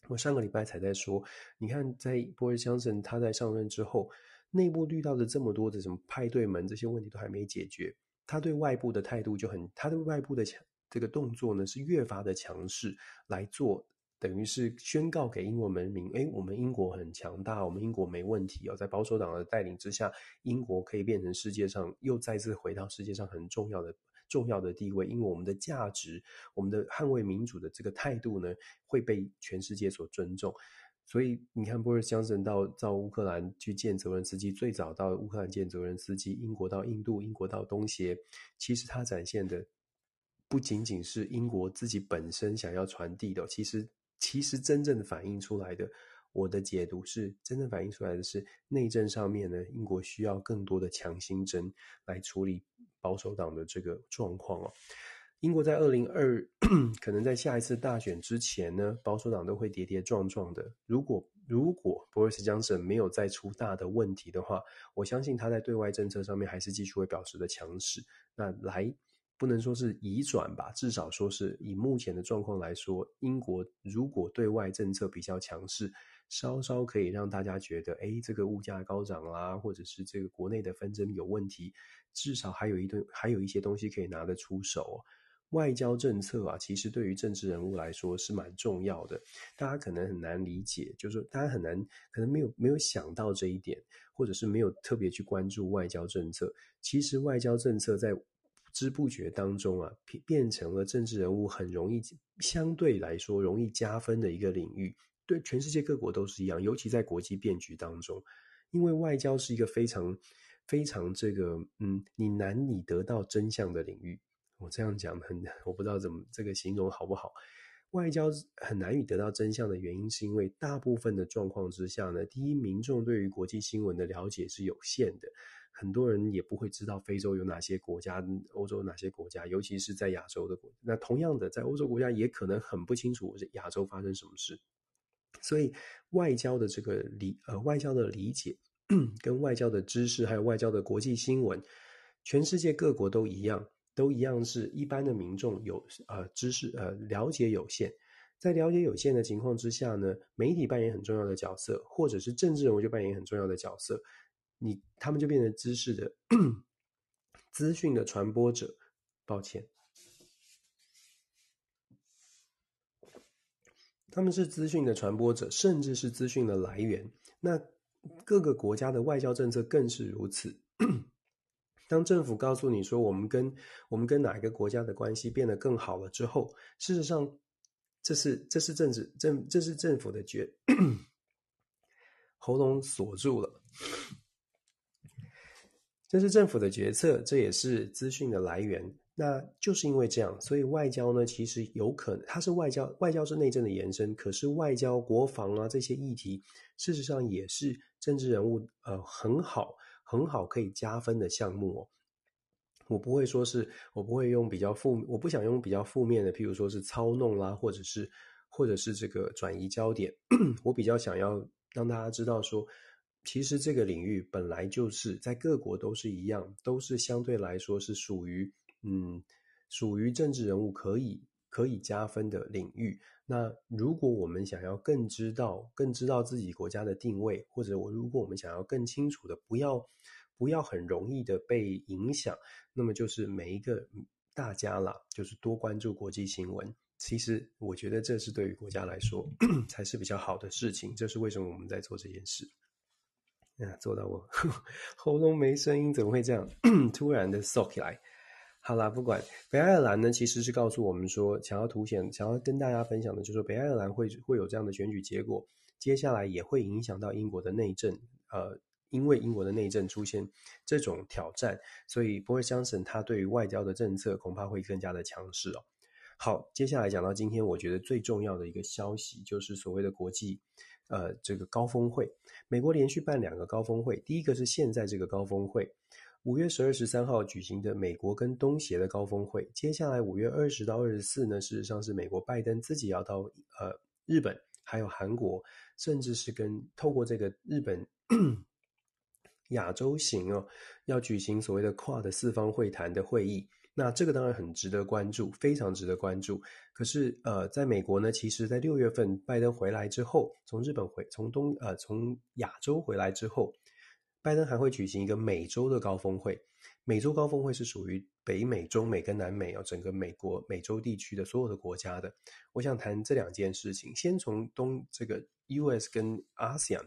我上个礼拜才在说，你看，在 Boris Johnson 他在上任之后，内部遇到的这么多的什么派对门这些问题都还没解决，他对外部的态度就很，他对外部的强这个动作呢是越发的强势来做。等于是宣告给英国人民，诶，我们英国很强大，我们英国没问题哦，在保守党的带领之下，英国可以变成世界上又再次回到世界上很重要的重要的地位，因为我们的价值，我们的捍卫民主的这个态度呢，会被全世界所尊重。所以你看，波尔强森到到乌克兰去见泽伦斯基，最早到乌克兰见泽伦斯基，英国到印度，英国到东协，其实他展现的不仅仅是英国自己本身想要传递的，其实。其实真正反映出来的，我的解读是，真正反映出来的是内政上面呢，英国需要更多的强心针来处理保守党的这个状况哦。英国在二零二，可能在下一次大选之前呢，保守党都会跌跌撞撞的。如果如果 Boris Johnson 没有再出大的问题的话，我相信他在对外政策上面还是继续会表示的强势。那来。不能说是移转吧，至少说是以目前的状况来说，英国如果对外政策比较强势，稍稍可以让大家觉得，哎，这个物价高涨啦，或者是这个国内的纷争有问题，至少还有一顿，还有一些东西可以拿得出手。外交政策啊，其实对于政治人物来说是蛮重要的。大家可能很难理解，就是大家很难，可能没有没有想到这一点，或者是没有特别去关注外交政策。其实外交政策在不知不觉当中啊，变成了政治人物很容易，相对来说容易加分的一个领域。对全世界各国都是一样，尤其在国际变局当中，因为外交是一个非常非常这个嗯，你难以得到真相的领域。我这样讲很，[laughs] 我不知道怎么这个形容好不好。外交很难以得到真相的原因，是因为大部分的状况之下呢，第一，民众对于国际新闻的了解是有限的。很多人也不会知道非洲有哪些国家，欧洲哪些国家，尤其是在亚洲的国。那同样的，在欧洲国家也可能很不清楚亚洲发生什么事。所以，外交的这个理呃，外交的理解跟外交的知识，还有外交的国际新闻，全世界各国都一样，都一样是一般的民众有呃知识呃了解有限。在了解有限的情况之下呢，媒体扮演很重要的角色，或者是政治人物就扮演很重要的角色。你他们就变成知识的资讯的传播者，抱歉，他们是资讯的传播者，甚至是资讯的来源。那各个国家的外交政策更是如此。当政府告诉你说，我们跟我们跟哪一个国家的关系变得更好了之后，事实上，这是这是政治政这是政府的决 [coughs] 喉咙锁住了。这是政府的决策，这也是资讯的来源。那就是因为这样，所以外交呢，其实有可能它是外交，外交是内政的延伸。可是外交、国防啊这些议题，事实上也是政治人物呃很好很好可以加分的项目哦。我不会说是，我不会用比较负，我不想用比较负面的，譬如说是操弄啦，或者是或者是这个转移焦点。我比较想要让大家知道说。其实这个领域本来就是在各国都是一样，都是相对来说是属于嗯，属于政治人物可以可以加分的领域。那如果我们想要更知道、更知道自己国家的定位，或者我如果我们想要更清楚的，不要不要很容易的被影响，那么就是每一个大家啦，就是多关注国际新闻。其实我觉得这是对于国家来说 [clears throat] 才是比较好的事情。这是为什么我们在做这件事。啊，做到我 [laughs] 喉咙没声音，怎么会这样？[clears throat] 突然的耸起来。好啦，不管北爱尔兰呢，其实是告诉我们说，想要凸显，想要跟大家分享的，就是北爱尔兰会会有这样的选举结果，接下来也会影响到英国的内政。呃，因为英国的内政出现这种挑战，所以 Boris Johnson 他对于外交的政策恐怕会更加的强势哦。好，接下来讲到今天，我觉得最重要的一个消息，就是所谓的国际。呃，这个高峰会，美国连续办两个高峰会，第一个是现在这个高峰会，五月十二、十三号举行的美国跟东协的高峰会，接下来五月二十到二十四呢，事实上是美国拜登自己要到呃日本，还有韩国，甚至是跟透过这个日本亚洲行哦，要举行所谓的跨的四方会谈的会议。那这个当然很值得关注，非常值得关注。可是，呃，在美国呢，其实，在六月份拜登回来之后，从日本回，从东，呃，从亚洲回来之后，拜登还会举行一个美洲的高峰会。美洲高峰会是属于北美、中美跟南美哦，整个美国美洲地区的所有的国家的。我想谈这两件事情，先从东这个 US 跟 ASEAN，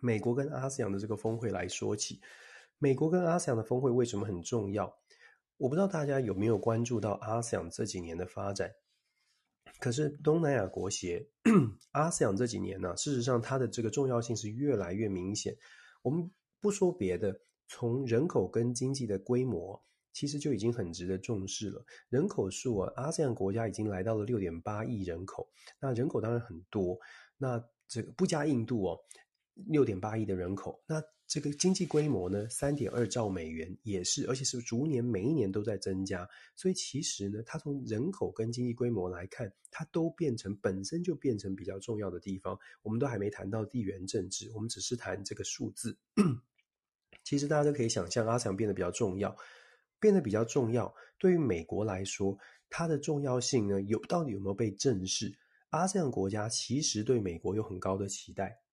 美国跟 ASEAN 的这个峰会来说起。美国跟 ASEAN 的峰会为什么很重要？我不知道大家有没有关注到 ASEAN 这几年的发展，可是东南亚国协 [clears throat] ASEAN 这几年呢、事实上它的这个重要性是越来越明显。我们不说别的，从人口跟经济的规模，其实就已经很值得重视了。人口数啊，阿斯 e 国家已经来到了六点八亿人口，那人口当然很多，那这个不加印度哦，六点八亿的人口，那。这个经济规模呢，三点二兆美元也是，而且是逐年每一年都在增加。所以其实呢，它从人口跟经济规模来看，它都变成本身就变成比较重要的地方。我们都还没谈到地缘政治，我们只是谈这个数字。[clears throat] 其实大家都可以想象，阿强变得比较重要，变得比较重要。对于美国来说，它的重要性呢，有到底有没有被正视？阿这样国家其实对美国有很高的期待。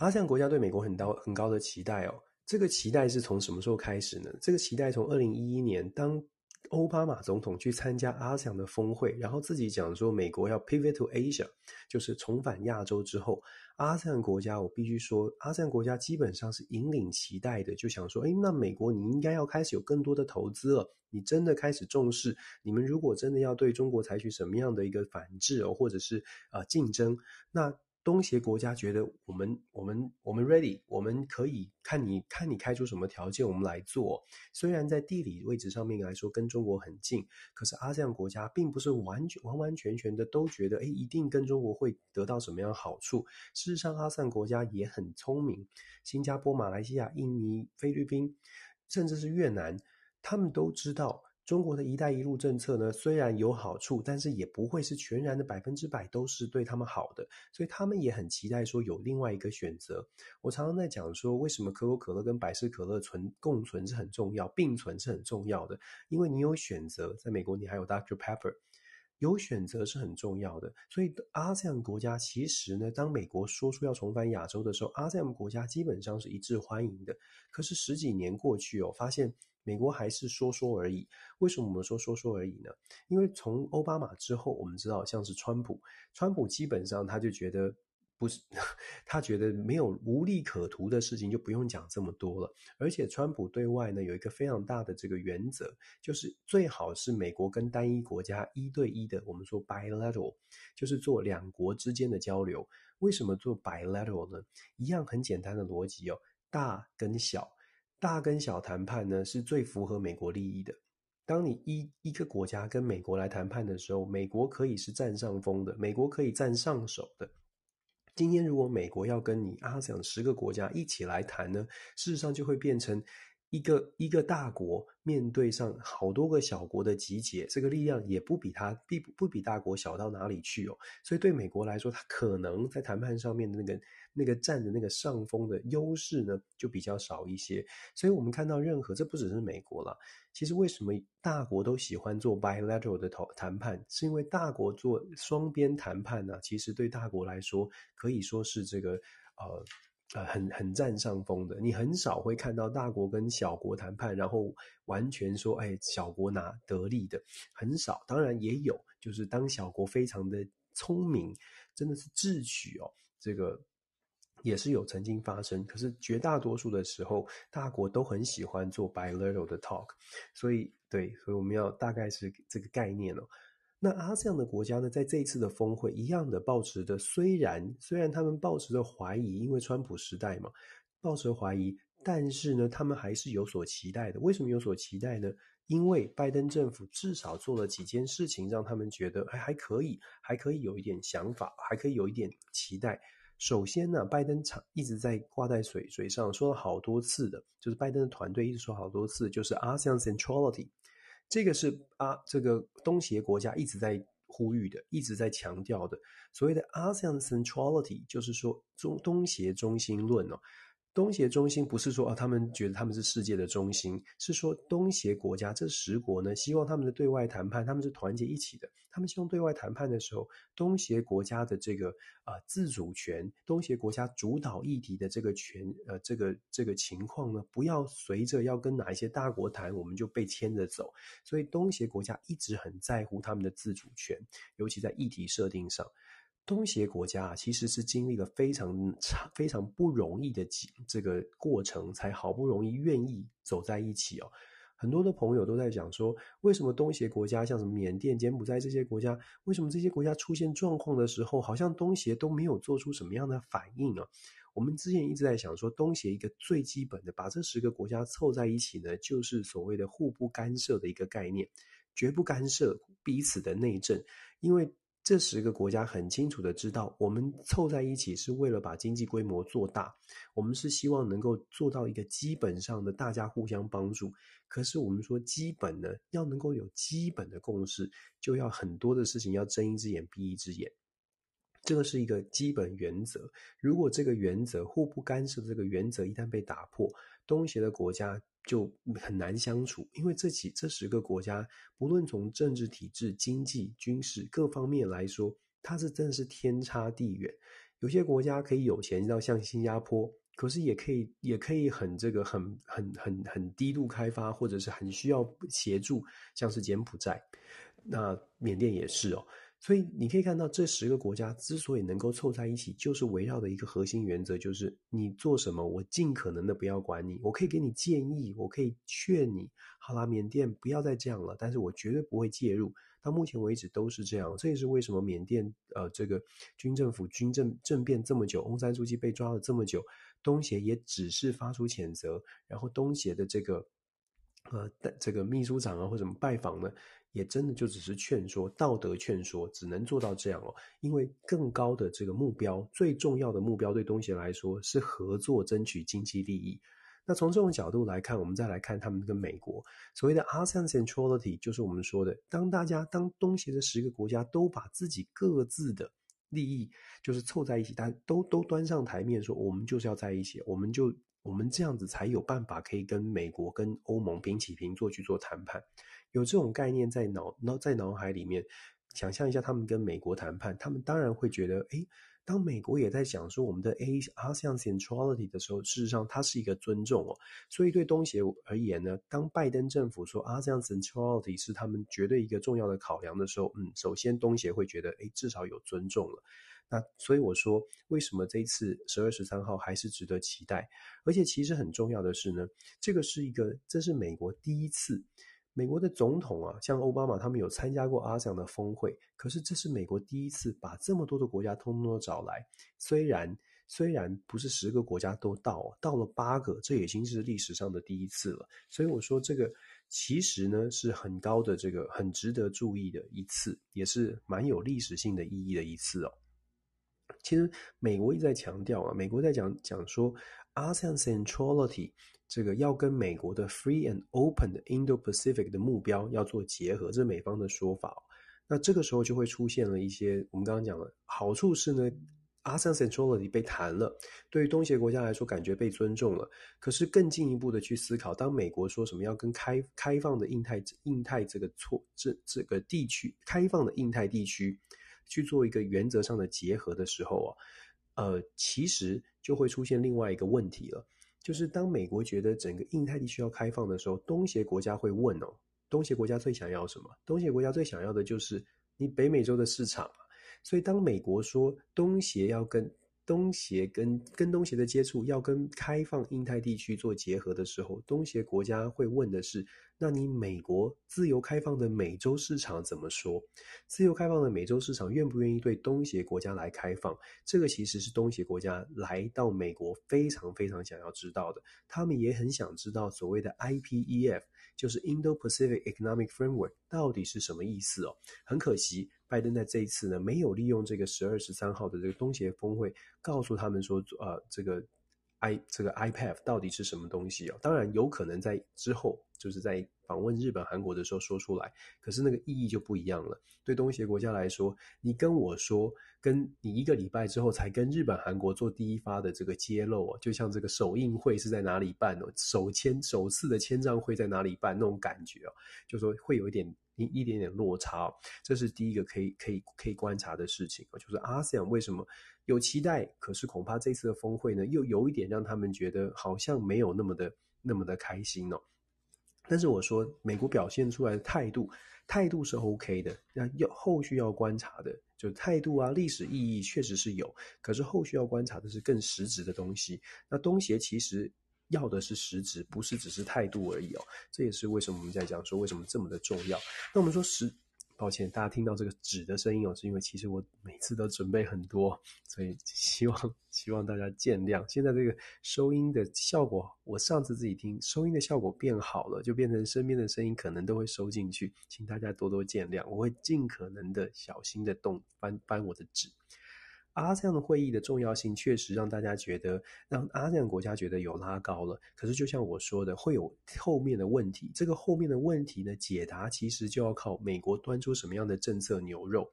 阿塞 a 国家对美国很高很高的期待哦，这个期待是从什么时候开始呢？这个期待从二零一一年，当奥巴马总统去参加阿塞 a 的峰会，然后自己讲说美国要 pivot to Asia，就是重返亚洲之后，阿塞 a 国家我必须说，阿塞 a 国家基本上是引领期待的，就想说，诶，那美国你应该要开始有更多的投资了，你真的开始重视，你们如果真的要对中国采取什么样的一个反制哦，或者是啊、呃、竞争，那。东协国家觉得我们我们我们 ready，我们可以看你看你开出什么条件，我们来做。虽然在地理位置上面来说跟中国很近，可是阿 s 国家并不是完全完完全全的都觉得，哎，一定跟中国会得到什么样好处。事实上，阿 s 国家也很聪明，新加坡、马来西亚、印尼、菲律宾，甚至是越南，他们都知道。中国的一带一路政策呢，虽然有好处，但是也不会是全然的百分之百都是对他们好的，所以他们也很期待说有另外一个选择。我常常在讲说，为什么可口可乐跟百事可乐存共存是很重要，并存是很重要的，因为你有选择。在美国，你还有 Dr. Pepper，有选择是很重要的。所以，阿塞 a 国家其实呢，当美国说出要重返亚洲的时候，阿塞 a 国家基本上是一致欢迎的。可是十几年过去哦，发现。美国还是说说而已。为什么我们说说说而已呢？因为从奥巴马之后，我们知道像是川普，川普基本上他就觉得不是，[laughs] 他觉得没有无利可图的事情就不用讲这么多了。而且川普对外呢有一个非常大的这个原则，就是最好是美国跟单一国家一对一的，我们说 bilateral，就是做两国之间的交流。为什么做 bilateral 呢？一样很简单的逻辑哦，大跟小。大跟小谈判呢，是最符合美国利益的。当你一一个国家跟美国来谈判的时候，美国可以是占上风的，美国可以占上手的。今天如果美国要跟你阿想十个国家一起来谈呢，事实上就会变成。一个一个大国面对上好多个小国的集结，这个力量也不比他比不比大国小到哪里去哦。所以对美国来说，他可能在谈判上面的那个那个占的那个上风的优势呢，就比较少一些。所以我们看到任何，这不只是美国了，其实为什么大国都喜欢做 bilateral 的谈谈判，是因为大国做双边谈判呢，其实对大国来说可以说是这个呃。呃，很很占上风的，你很少会看到大国跟小国谈判，然后完全说，哎，小国拿得利的，很少。当然也有，就是当小国非常的聪明，真的是智取哦，这个也是有曾经发生，可是绝大多数的时候，大国都很喜欢做 bilateral 的 talk，所以对，所以我们要大概是这个概念哦。那阿这样的国家呢，在这一次的峰会一样的抱持的，虽然虽然他们抱持着怀疑，因为川普时代嘛，抱持怀疑，但是呢，他们还是有所期待的。为什么有所期待呢？因为拜登政府至少做了几件事情，让他们觉得还还可以，还可以有一点想法，还可以有一点期待。首先呢，拜登常一直在挂在水水上说了好多次的，就是拜登的团队一直说好多次，就是 ASEAN Centrality，这个是啊，这个东协国家一直在呼吁的，一直在强调的。所谓的 ASEAN Centrality，就是说中东协中心论哦。东协中心不是说啊，他们觉得他们是世界的中心，是说东协国家这十国呢，希望他们的对外谈判，他们是团结一起的。他们希望对外谈判的时候，东协国家的这个啊、自主权，东协国家主导议题的这个权，呃，这个这个情况呢，不要随着要跟哪一些大国谈，我们就被牵着走。所以东协国家一直很在乎他们的自主权，尤其在议题设定上。东协国家啊，其实是经历了非常长、非常不容易的这个过程，才好不容易愿意走在一起哦。很多的朋友都在讲说，为什么东协国家像什么缅甸、柬埔寨这些国家，为什么这些国家出现状况的时候，好像东协都没有做出什么样的反应啊？我们之前一直在想说，东协一个最基本的，把这十个国家凑在一起呢，就是所谓的互不干涉的一个概念，绝不干涉彼此的内政，因为。这十个国家很清楚的知道，我们凑在一起是为了把经济规模做大，我们是希望能够做到一个基本上的大家互相帮助。可是我们说基本呢，要能够有基本的共识，就要很多的事情要睁一只眼闭一只眼。这个是一个基本原则。如果这个原则互不干涉的，这个原则一旦被打破，东协的国家就很难相处。因为这几这十个国家，不论从政治体制、经济、军事各方面来说，它是真的是天差地远。有些国家可以有钱到像新加坡，可是也可以也可以很这个很很很很低度开发，或者是很需要协助，像是柬埔寨，那缅甸也是哦。所以你可以看到，这十个国家之所以能够凑在一起，就是围绕的一个核心原则，就是你做什么，我尽可能的不要管你，我可以给你建议，我可以劝你，好啦，缅甸不要再这样了，但是我绝对不会介入。到目前为止都是这样，这也是为什么缅甸呃这个军政府军政政变这么久，翁山书记被抓了这么久，东协也只是发出谴责，然后东协的这个呃这个秘书长啊或者什么拜访呢？也真的就只是劝说，道德劝说，只能做到这样哦。因为更高的这个目标，最重要的目标，对东协来说是合作，争取经济利益。那从这种角度来看，我们再来看他们跟美国所谓的 ASEAN Centrality，就是我们说的，当大家当东协的十个国家都把自己各自的利益，就是凑在一起，大家都都端上台面说，我们就是要在一起，我们就我们这样子才有办法可以跟美国、跟欧盟平起平坐去做谈判。有这种概念在脑脑在脑海里面，想象一下他们跟美国谈判，他们当然会觉得，诶，当美国也在讲说我们的 A ASEAN Centrality 的时候，事实上它是一个尊重哦。所以对东协而言呢，当拜登政府说 ASEAN Centrality 是他们绝对一个重要的考量的时候，嗯，首先东协会觉得，诶，至少有尊重了。那所以我说，为什么这一次十二十三号还是值得期待？而且其实很重要的是呢，这个是一个，这是美国第一次。美国的总统啊，像奥巴马他们有参加过阿祥的峰会，可是这是美国第一次把这么多的国家通通都找来。虽然虽然不是十个国家都到，到了八个，这已经是历史上的第一次了。所以我说这个其实呢是很高的，这个很值得注意的一次，也是蛮有历史性的意义的一次哦。其实美国一直在强调啊，美国在讲讲说 ASEAN Centrality。这个要跟美国的 Free and Open 的 Indo-Pacific 的目标要做结合，这是美方的说法。那这个时候就会出现了一些我们刚刚讲的好处是呢，ASEAN Centrality 被谈了，对于东协国家来说感觉被尊重了。可是更进一步的去思考，当美国说什么要跟开开放的印太印太这个错这这个地区开放的印太地区去做一个原则上的结合的时候啊，呃，其实就会出现另外一个问题了。就是当美国觉得整个印太地区要开放的时候，东协国家会问哦，东协国家最想要什么？东协国家最想要的就是你北美洲的市场。所以当美国说东协要跟东协跟跟东协的接触要跟开放印太地区做结合的时候，东协国家会问的是：那你美国自由开放的美洲市场怎么说？自由开放的美洲市场愿不愿意对东协国家来开放？这个其实是东协国家来到美国非常非常想要知道的。他们也很想知道所谓的 IPEF，就是 Indo-Pacific Economic Framework 到底是什么意思哦。很可惜。拜登在这一次呢，没有利用这个十二十三号的这个东协峰会，告诉他们说，呃，这个 I 这个 IPEF 到底是什么东西哦？当然有可能在之后，就是在访问日本、韩国的时候说出来，可是那个意义就不一样了。对东协国家来说，你跟我说，跟你一个礼拜之后才跟日本、韩国做第一发的这个揭露哦，就像这个首映会是在哪里办哦，首签首次的签账会在哪里办那种感觉哦，就说会有一点。一一点点落差，这是第一个可以可以可以观察的事情，就是阿 s 为什么有期待，可是恐怕这次的峰会呢，又有一点让他们觉得好像没有那么的那么的开心哦。但是我说，美国表现出来的态度，态度是 OK 的，那要后续要观察的，就态度啊，历史意义确实是有，可是后续要观察的是更实质的东西。那东协其实。要的是实质，不是只是态度而已哦。这也是为什么我们在讲说为什么这么的重要。那我们说实，抱歉，大家听到这个纸的声音哦，是因为其实我每次都准备很多，所以希望希望大家见谅。现在这个收音的效果，我上次自己听收音的效果变好了，就变成身边的声音可能都会收进去，请大家多多见谅。我会尽可能的小心的动翻翻我的纸。阿这样的会议的重要性确实让大家觉得，让阿这样国家觉得有拉高了。可是就像我说的，会有后面的问题。这个后面的问题呢，解答其实就要靠美国端出什么样的政策牛肉。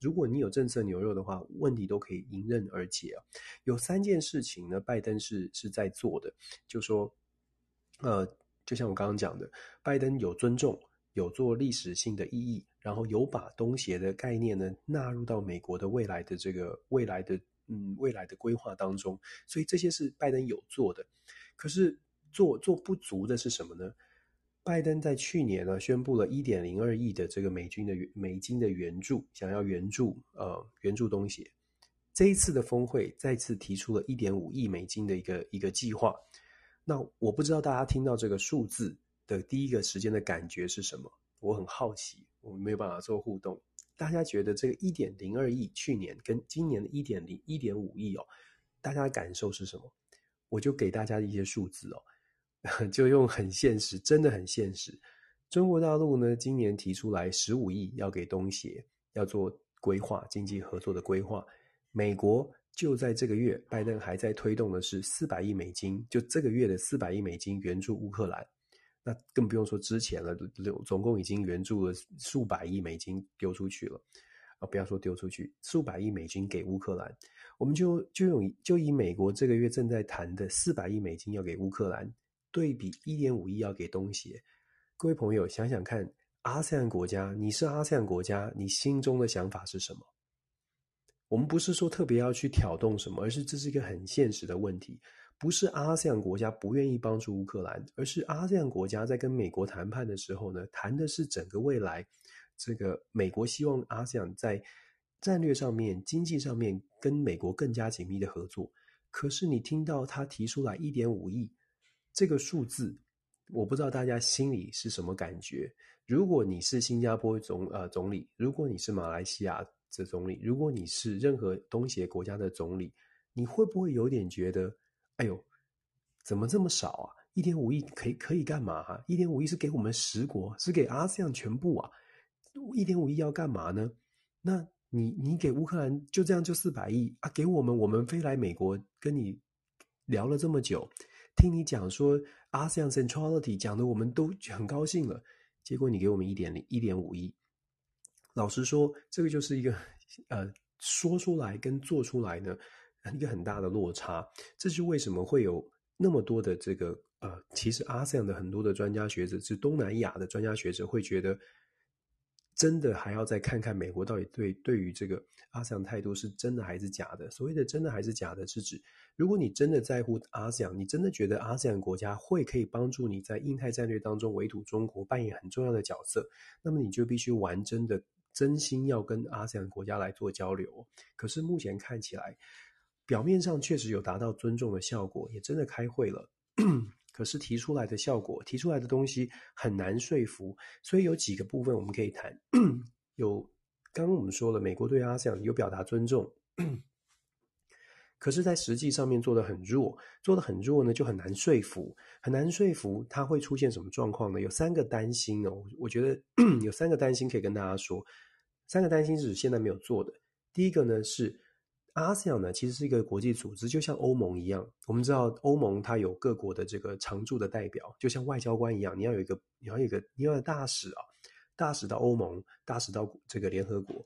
如果你有政策牛肉的话，问题都可以迎刃而解啊。有三件事情呢，拜登是是在做的，就说，呃，就像我刚刚讲的，拜登有尊重。有做历史性的意义，然后有把东协的概念呢纳入到美国的未来的这个未来的嗯未来的规划当中，所以这些是拜登有做的。可是做做不足的是什么呢？拜登在去年呢宣布了一点零二亿的这个美军的美金的援助，想要援助呃援助东协。这一次的峰会再次提出了一点五亿美金的一个一个计划。那我不知道大家听到这个数字。的第一个时间的感觉是什么？我很好奇，我们没有办法做互动。大家觉得这个一点零二亿去年跟今年的一点零一点五亿哦，大家的感受是什么？我就给大家一些数字哦，[laughs] 就用很现实，真的很现实。中国大陆呢，今年提出来十五亿要给东协，要做规划，经济合作的规划。美国就在这个月，拜登还在推动的是四百亿美金，就这个月的四百亿美金援助乌克兰。那更不用说之前了，总共已经援助了数百亿美金丢出去了啊！不要说丢出去，数百亿美金给乌克兰，我们就就用就以美国这个月正在谈的四百亿美金要给乌克兰，对比一点五亿要给东协，各位朋友想想看阿塞 ian 国家，你是阿塞 ian 国家，你心中的想法是什么？我们不是说特别要去挑动什么，而是这是一个很现实的问题。不是阿塞 a 国家不愿意帮助乌克兰，而是阿塞 a 国家在跟美国谈判的时候呢，谈的是整个未来。这个美国希望阿塞 a 在战略上面、经济上面跟美国更加紧密的合作。可是你听到他提出来一点五亿这个数字，我不知道大家心里是什么感觉。如果你是新加坡总呃总理，如果你是马来西亚的总理，如果你是任何东协国家的总理，你会不会有点觉得？哎呦，怎么这么少啊？一点五亿可以可以干嘛哈、啊？一点五亿是给我们十国，是给 ASEAN 全部啊？一点五亿要干嘛呢？那你你给乌克兰就这样就四百亿啊？给我们，我们飞来美国跟你聊了这么久，听你讲说 ASEAN Centrality 讲的我们都很高兴了，结果你给我们一点零一点五亿，老实说，这个就是一个呃说出来跟做出来呢。一个很大的落差，这是为什么会有那么多的这个呃，其实 ASEAN 的很多的专家学者，是东南亚的专家学者会觉得，真的还要再看看美国到底对对于这个 ASEAN 态度是真的还是假的？所谓的真的还是假的，是指如果你真的在乎 ASEAN，你真的觉得 ASEAN 国家会可以帮助你在印太战略当中围堵中国，扮演很重要的角色，那么你就必须玩真的真心要跟 ASEAN 国家来做交流。可是目前看起来。表面上确实有达到尊重的效果，也真的开会了。可是提出来的效果，提出来的东西很难说服，所以有几个部分我们可以谈。有刚刚我们说了，美国对阿塞有表达尊重，可是，在实际上面做得很弱，做得很弱呢，就很难说服，很难说服。他会出现什么状况呢？有三个担心哦，我觉得有三个担心可以跟大家说。三个担心是现在没有做的。第一个呢是。ASEAN 呢，其实是一个国际组织，就像欧盟一样。我们知道欧盟它有各国的这个常驻的代表，就像外交官一样，你要有一个，你要有一个，你要有大使啊，大使到欧盟，大使到这个联合国。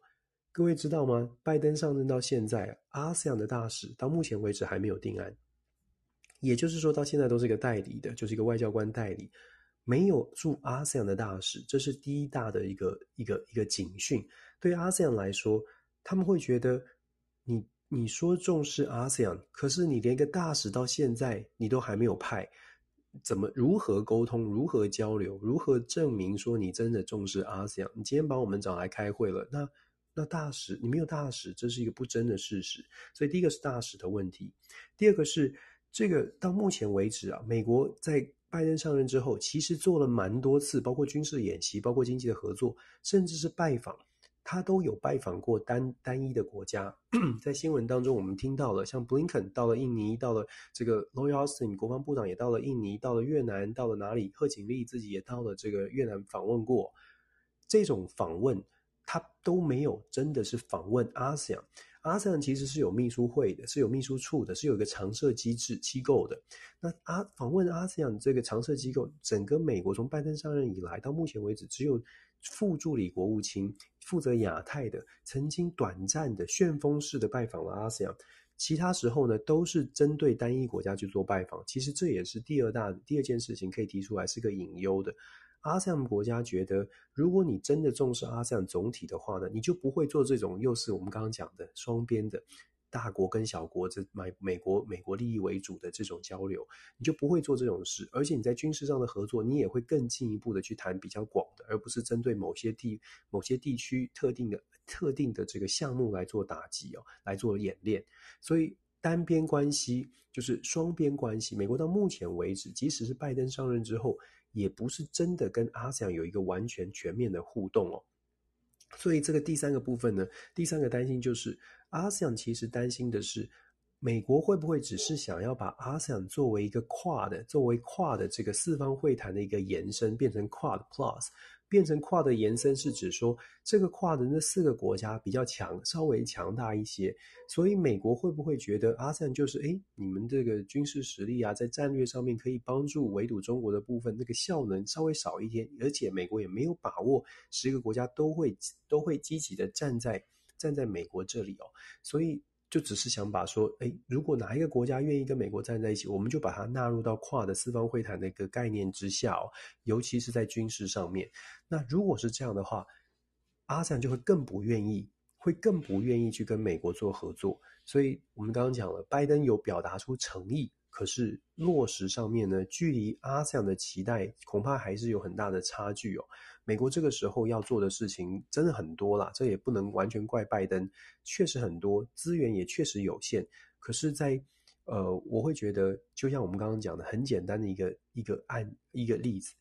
各位知道吗？拜登上任到现在，ASEAN 的大使到目前为止还没有定案，也就是说到现在都是一个代理的，就是一个外交官代理，没有驻 ASEAN 的大使，这是第一大的一个一个一个警讯。对于 ASEAN 来说，他们会觉得你。你说重视 ASEAN，可是你连个大使到现在你都还没有派，怎么如何沟通？如何交流？如何证明说你真的重视 ASEAN？你今天把我们找来开会了，那那大使你没有大使，这是一个不争的事实。所以第一个是大使的问题，第二个是这个到目前为止啊，美国在拜登上任之后，其实做了蛮多次，包括军事演习，包括经济的合作，甚至是拜访。他都有拜访过单单一的国家，在新闻当中我们听到了，像布林肯到了印尼，到了这个 Lloyd Austin 国防部长也到了印尼，到了越南，到了哪里？贺锦丽自己也到了这个越南访问过。这种访问他都没有真的是访问 ASEAN。ASEAN 其实是有秘书会的，是有秘书处的，是有一个常设机制机构的。那阿访问 ASEAN 这个常设机构，整个美国从拜登上任以来到目前为止，只有副助理国务卿。负责亚太的，曾经短暂的旋风式的拜访了 ASEAN，其他时候呢都是针对单一国家去做拜访。其实这也是第二大第二件事情可以提出来是个隐忧的。ASEAN 国家觉得，如果你真的重视 ASEAN 总体的话呢，你就不会做这种又是我们刚刚讲的双边的。大国跟小国这美美国美国利益为主的这种交流，你就不会做这种事，而且你在军事上的合作，你也会更进一步的去谈比较广的，而不是针对某些地某些地区特定的特定的这个项目来做打击哦，来做演练。所以单边关系就是双边关系。美国到目前为止，即使是拜登上任之后，也不是真的跟阿三有一个完全全面的互动哦。所以这个第三个部分呢，第三个担心就是。ASEAN 其实担心的是，美国会不会只是想要把 ASEAN 作为一个跨的，作为跨的这个四方会谈的一个延伸，变成 Quad Plus，变成跨的延伸是指说这个跨的那四个国家比较强，稍微强大一些，所以美国会不会觉得 ASEAN 就是诶，你们这个军事实力啊，在战略上面可以帮助围堵中国的部分，那个效能稍微少一点，而且美国也没有把握十个国家都会都会积极的站在。站在美国这里哦，所以就只是想把说，诶，如果哪一个国家愿意跟美国站在一起，我们就把它纳入到跨的四方会谈的一个概念之下哦，尤其是在军事上面。那如果是这样的话阿塞就会更不愿意，会更不愿意去跟美国做合作。所以我们刚刚讲了，拜登有表达出诚意。可是落实上面呢，距离阿塞的期待恐怕还是有很大的差距哦。美国这个时候要做的事情真的很多啦，这也不能完全怪拜登，确实很多，资源也确实有限。可是在，在呃，我会觉得，就像我们刚刚讲的，很简单的一个一个案一个例子，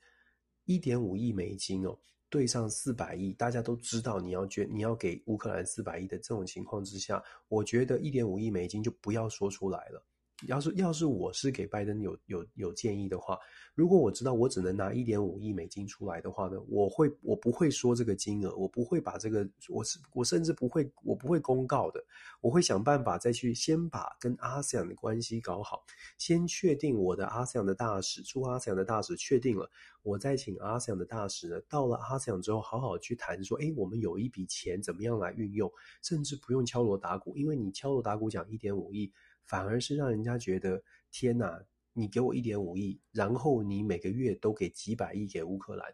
一点五亿美金哦，对上四百亿，大家都知道你要捐，你要给乌克兰四百亿的这种情况之下，我觉得一点五亿美金就不要说出来了。要是要是我是给拜登有有有建议的话，如果我知道我只能拿一点五亿美金出来的话呢，我会我不会说这个金额，我不会把这个，我是我甚至不会我不会公告的，我会想办法再去先把跟阿斯仰的关系搞好，先确定我的阿斯仰的大使驻阿斯仰的大使确定了，我再请阿斯仰的大使呢，到了阿斯仰之后好好去谈说，诶，我们有一笔钱怎么样来运用，甚至不用敲锣打鼓，因为你敲锣打鼓讲一点五亿。反而是让人家觉得天哪，你给我一点五亿，然后你每个月都给几百亿给乌克兰。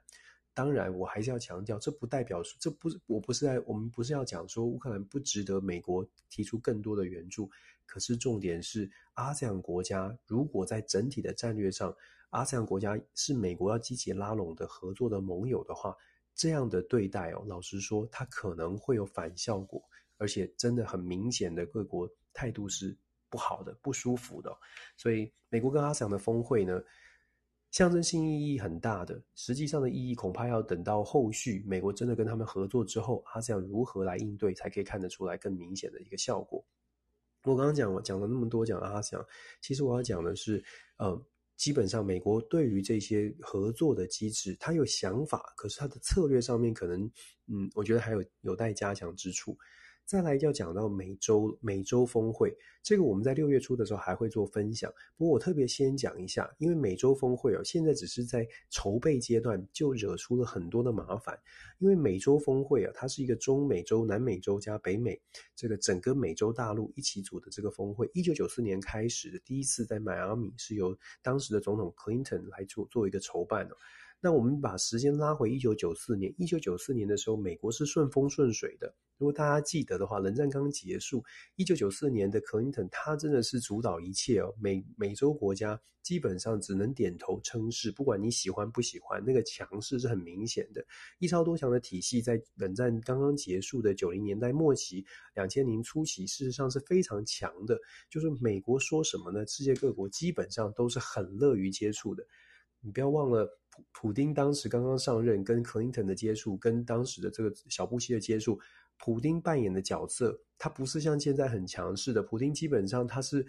当然，我还是要强调，这不代表说，这不是我不是在我们不是要讲说乌克兰不值得美国提出更多的援助。可是重点是，阿塞安国家如果在整体的战略上，阿塞安国家是美国要积极拉拢的合作的盟友的话，这样的对待哦，老实说，它可能会有反效果，而且真的很明显的各国态度是。不好的、不舒服的。所以，美国跟阿斯的峰会呢，象征性意义很大的，实际上的意义恐怕要等到后续美国真的跟他们合作之后，阿斯如何来应对，才可以看得出来更明显的一个效果。我刚刚讲我讲了那么多讲阿斯，其实我要讲的是，呃。基本上，美国对于这些合作的机制，他有想法，可是他的策略上面可能，嗯，我觉得还有有待加强之处。再来就要讲到美洲美洲峰会，这个我们在六月初的时候还会做分享。不过我特别先讲一下，因为美洲峰会哦，现在只是在筹备阶段，就惹出了很多的麻烦。因为美洲峰会啊，它是一个中美洲、南美洲加北美这个整个美洲大陆一起组的这个峰会。一九九四年开始的第一次在迈阿密，是由当时的总统 Clinton 来做做一个筹办的。那我们把时间拉回一九九四年，一九九四年的时候，美国是顺风顺水的。如果大家记得的话，冷战刚结束，一九九四年的克林顿，他真的是主导一切哦。美美洲国家基本上只能点头称是，不管你喜欢不喜欢，那个强势是很明显的。一超多强的体系，在冷战刚刚结束的九零年代末期、两千年初期，事实上是非常强的。就是美国说什么呢？世界各国基本上都是很乐于接触的。你不要忘了。普普丁当时刚刚上任，跟克林顿的接触，跟当时的这个小布希的接触，普丁扮演的角色，他不是像现在很强势的。普丁基本上他是，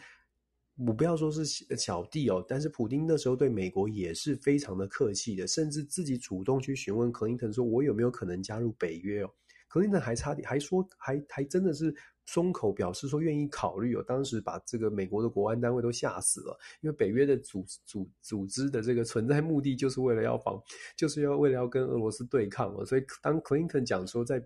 我不要说是小弟哦，但是普丁那时候对美国也是非常的客气的，甚至自己主动去询问克林顿说：“我有没有可能加入北约哦？”克林顿还差点还说，还还真的是。松口表示说愿意考虑哦，当时把这个美国的国安单位都吓死了，因为北约的组组组织的这个存在目的就是为了要防，就是要为了要跟俄罗斯对抗哦，所以当克林顿讲说在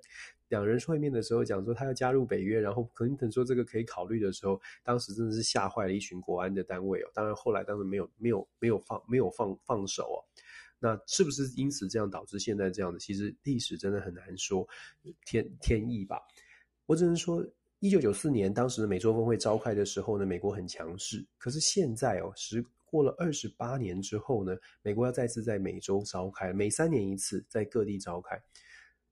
两人会面的时候讲说他要加入北约，然后克林顿说这个可以考虑的时候，当时真的是吓坏了一群国安的单位哦。当然后来当时没有没有没有放没有放放手哦，那是不是因此这样导致现在这样的？其实历史真的很难说，天天意吧，我只能说。一九九四年，当时的美洲峰会召开的时候呢，美国很强势。可是现在哦，时过了二十八年之后呢，美国要再次在美洲召开，每三年一次，在各地召开。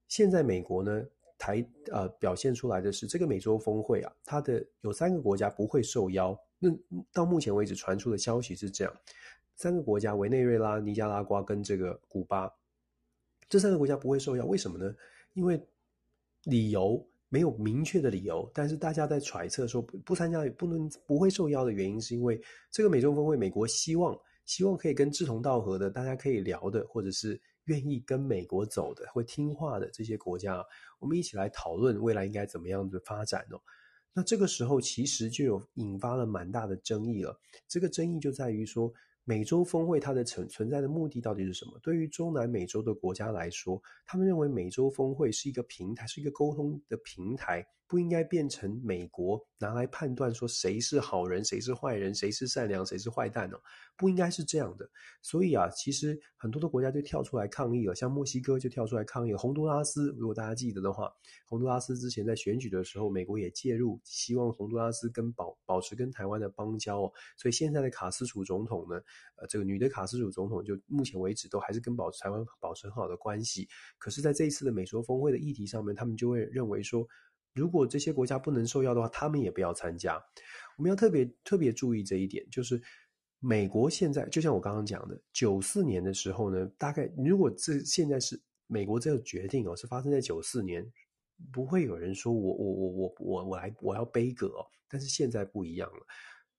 现在美国呢，台呃表现出来的是这个美洲峰会啊，它的有三个国家不会受邀。那到目前为止传出的消息是这样：三个国家，委内瑞拉、尼加拉瓜跟这个古巴，这三个国家不会受邀。为什么呢？因为理由。没有明确的理由，但是大家在揣测说不参加也不能不会受邀的原因，是因为这个美洲峰会，美国希望希望可以跟志同道合的，大家可以聊的，或者是愿意跟美国走的，会听话的这些国家，我们一起来讨论未来应该怎么样的发展哦。那这个时候其实就有引发了蛮大的争议了，这个争议就在于说。美洲峰会它的存存在的目的到底是什么？对于中南美洲的国家来说，他们认为美洲峰会是一个平台，是一个沟通的平台。不应该变成美国拿来判断说谁是好人，谁是坏人，谁是善良，谁是坏蛋哦，不应该是这样的。所以啊，其实很多的国家就跳出来抗议了，像墨西哥就跳出来抗议，洪都拉斯，如果大家记得的话，洪都拉斯之前在选举的时候，美国也介入，希望洪都拉斯跟保保持跟台湾的邦交哦。所以现在的卡斯楚总统呢，呃，这个女的卡斯楚总统就目前为止都还是跟保持台湾保持很好的关系。可是，在这一次的美洲峰会的议题上面，他们就会认为说。如果这些国家不能受邀的话，他们也不要参加。我们要特别特别注意这一点，就是美国现在就像我刚刚讲的，九四年的时候呢，大概如果这现在是美国这个决定哦，是发生在九四年，不会有人说我我我我我我来我要杯葛哦。但是现在不一样了，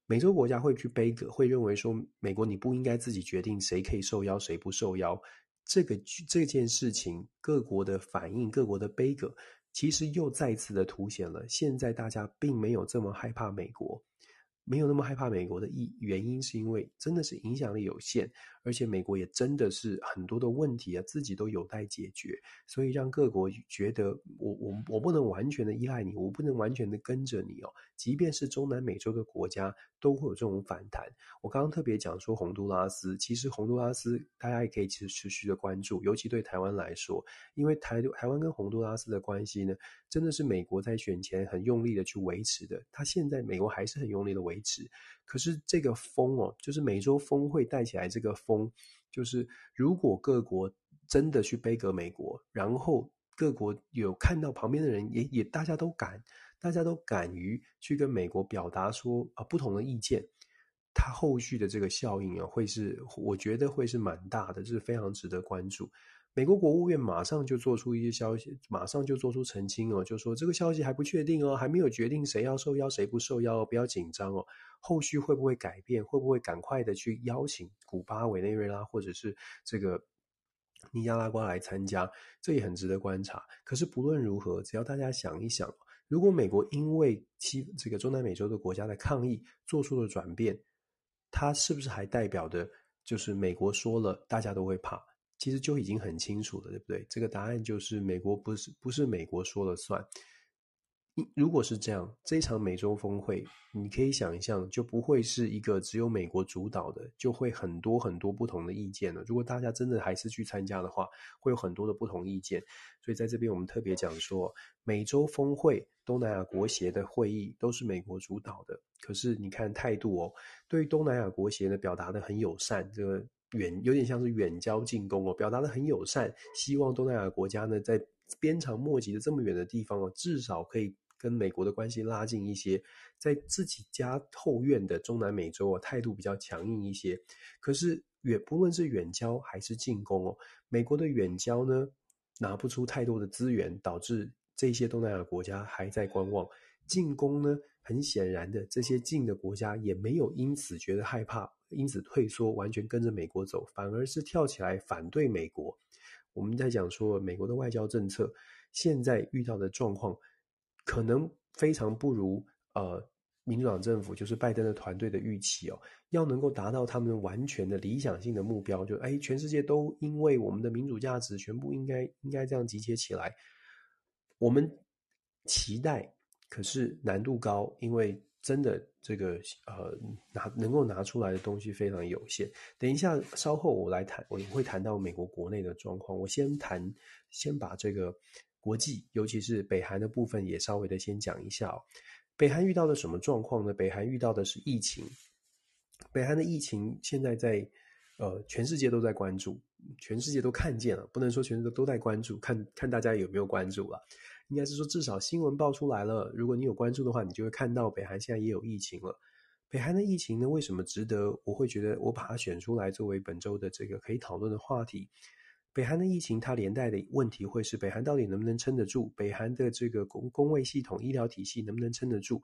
美洲国家会去杯葛，会认为说美国你不应该自己决定谁可以受邀，谁不受邀。这个这件事情，各国的反应，各国的杯葛。其实又再次的凸显了，现在大家并没有这么害怕美国。没有那么害怕美国的意原因，是因为真的是影响力有限，而且美国也真的是很多的问题啊，自己都有待解决，所以让各国觉得我我我不能完全的依赖你，我不能完全的跟着你哦。即便是中南美洲的国家都会有这种反弹。我刚刚特别讲说洪都拉斯，其实洪都拉斯大家也可以持持续的关注，尤其对台湾来说，因为台台湾跟洪都拉斯的关系呢，真的是美国在选前很用力的去维持的，他现在美国还是很用力的维持。可是这个风哦，就是美洲峰会带起来这个风，就是如果各国真的去杯葛美国，然后各国有看到旁边的人也也大家都敢，大家都敢于去跟美国表达说啊不同的意见，它后续的这个效应啊，会是我觉得会是蛮大的，这是非常值得关注。美国国务院马上就做出一些消息，马上就做出澄清哦，就说这个消息还不确定哦，还没有决定谁要受邀，谁不受邀，不要紧张哦。后续会不会改变？会不会赶快的去邀请古巴、委内瑞拉或者是这个尼加拉瓜来参加？这也很值得观察。可是不论如何，只要大家想一想，如果美国因为西这个中南美洲的国家的抗议做出了转变，它是不是还代表的就是美国说了，大家都会怕？其实就已经很清楚了，对不对？这个答案就是美国不是不是美国说了算。如果是这样，这场美洲峰会，你可以想象，就不会是一个只有美国主导的，就会很多很多不同的意见了。如果大家真的还是去参加的话，会有很多的不同意见。所以在这边，我们特别讲说，美洲峰会、东南亚国协的会议都是美国主导的。可是你看态度哦，对于东南亚国协呢，表达得很友善，这个。远有点像是远交近攻哦，表达的很友善，希望东南亚国家呢，在鞭长莫及的这么远的地方哦，至少可以跟美国的关系拉近一些，在自己家后院的中南美洲哦，态度比较强硬一些。可是远不论是远交还是近攻哦，美国的远交呢，拿不出太多的资源，导致这些东南亚国家还在观望；进攻呢，很显然的，这些近的国家也没有因此觉得害怕。因此退缩，完全跟着美国走，反而是跳起来反对美国。我们在讲说，美国的外交政策现在遇到的状况，可能非常不如呃民主党政府，就是拜登的团队的预期哦。要能够达到他们完全的理想性的目标，就哎，全世界都因为我们的民主价值，全部应该应该这样集结起来。我们期待，可是难度高，因为。真的，这个呃拿能够拿出来的东西非常有限。等一下，稍后我来谈，我会谈到美国国内的状况。我先谈，先把这个国际，尤其是北韩的部分，也稍微的先讲一下哦。北韩遇到的什么状况呢？北韩遇到的是疫情。北韩的疫情现在在呃全世界都在关注，全世界都看见了，不能说全世界都在关注，看看大家有没有关注了。应该是说，至少新闻爆出来了。如果你有关注的话，你就会看到北韩现在也有疫情了。北韩的疫情呢，为什么值得？我会觉得我把它选出来作为本周的这个可以讨论的话题。北韩的疫情，它连带的问题会是北韩到底能不能撑得住？北韩的这个公公卫系统、医疗体系能不能撑得住？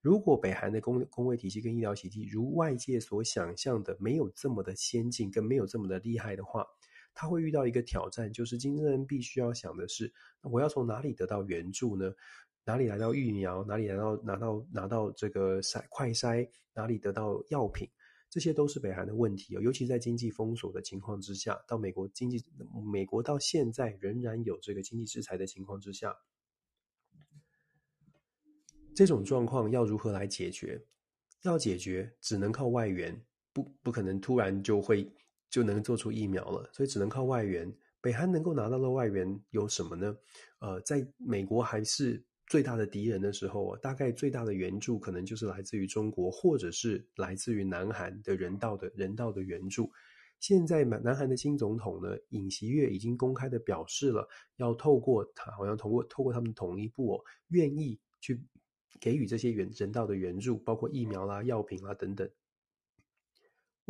如果北韩的公公卫体系跟医疗体系如外界所想象的没有这么的先进，跟没有这么的厉害的话，他会遇到一个挑战，就是金正恩必须要想的是，我要从哪里得到援助呢？哪里来到疫苗？哪里来到拿到拿到这个筛快筛？哪里得到药品？这些都是北韩的问题哦。尤其在经济封锁的情况之下，到美国经济，美国到现在仍然有这个经济制裁的情况之下，这种状况要如何来解决？要解决，只能靠外援，不不可能突然就会。就能做出疫苗了，所以只能靠外援。北韩能够拿到的外援有什么呢？呃，在美国还是最大的敌人的时候，大概最大的援助可能就是来自于中国，或者是来自于南韩的人道的人道的援助。现在南南韩的新总统呢，尹锡悦已经公开的表示了，要透过他，好像通过透过他们统一部哦，愿意去给予这些援人道的援助，包括疫苗啦、药品啦等等。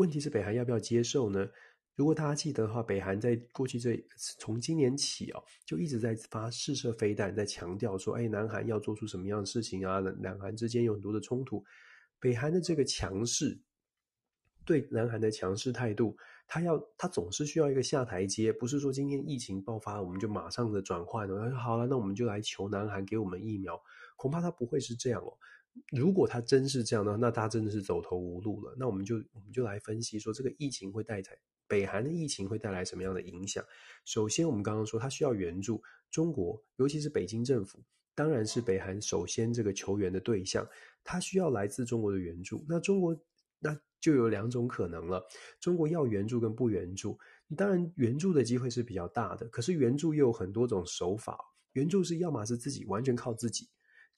问题是北韩要不要接受呢？如果大家记得的话，北韩在过去这从今年起哦，就一直在发试射飞弹，在强调说，哎，南韩要做出什么样的事情啊？两韩之间有很多的冲突，北韩的这个强势，对南韩的强势态度，他要他总是需要一个下台阶，不是说今天疫情爆发，我们就马上的转换了，好了，那我们就来求南韩给我们疫苗，恐怕他不会是这样哦。如果他真是这样的话，那他真的是走投无路了。那我们就我们就来分析说，这个疫情会带来北韩的疫情会带来什么样的影响？首先，我们刚刚说他需要援助中国，尤其是北京政府，当然是北韩首先这个求援的对象。他需要来自中国的援助。那中国那就有两种可能了：中国要援助跟不援助。当然，援助的机会是比较大的。可是援助又有很多种手法。援助是要么是自己完全靠自己。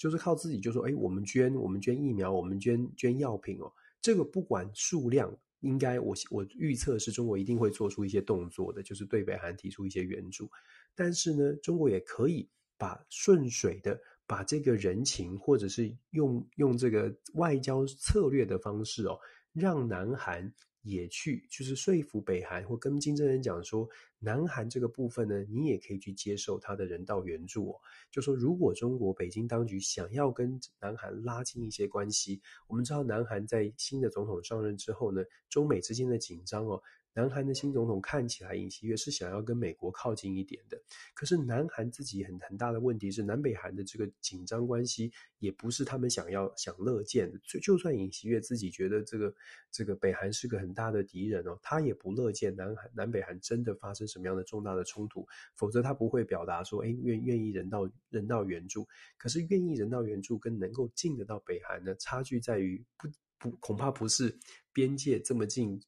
就是靠自己，就说，哎，我们捐，我们捐疫苗，我们捐捐药品哦。这个不管数量，应该我我预测是中国一定会做出一些动作的，就是对北韩提出一些援助。但是呢，中国也可以把顺水的把这个人情，或者是用用这个外交策略的方式哦，让南韩也去，就是说服北韩或跟金正恩讲说，南韩这个部分呢，你也可以去接受他的人道援助哦。就说如果中国北京当局想要跟南韩拉近一些关系，我们知道南韩在新的总统上任之后呢，中美之间的紧张哦。南韩的新总统看起来尹锡悦是想要跟美国靠近一点的，可是南韩自己很很大的问题是，南北韩的这个紧张关系也不是他们想要想乐见的。就就算尹锡悦自己觉得这个这个北韩是个很大的敌人哦，他也不乐见南韩南北韩真的发生什么样的重大的冲突，否则他不会表达说，哎，愿愿意人道人道援助。可是愿意人道援助跟能够进得到北韩呢，差距在于不不恐怕不是边界这么近。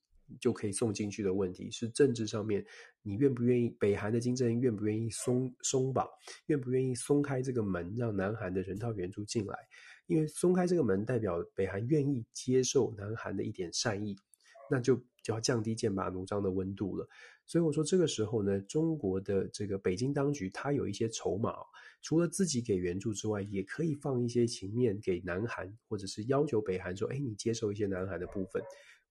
就可以送进去的问题是政治上面，你愿不愿意？北韩的金正恩愿不愿意松松绑？愿不愿意松开这个门，让南韩的人道援助进来？因为松开这个门，代表北韩愿意接受南韩的一点善意，那就就要降低剑拔弩张的温度了。所以我说，这个时候呢，中国的这个北京当局，他有一些筹码，除了自己给援助之外，也可以放一些情面给南韩，或者是要求北韩说：“哎，你接受一些南韩的部分。”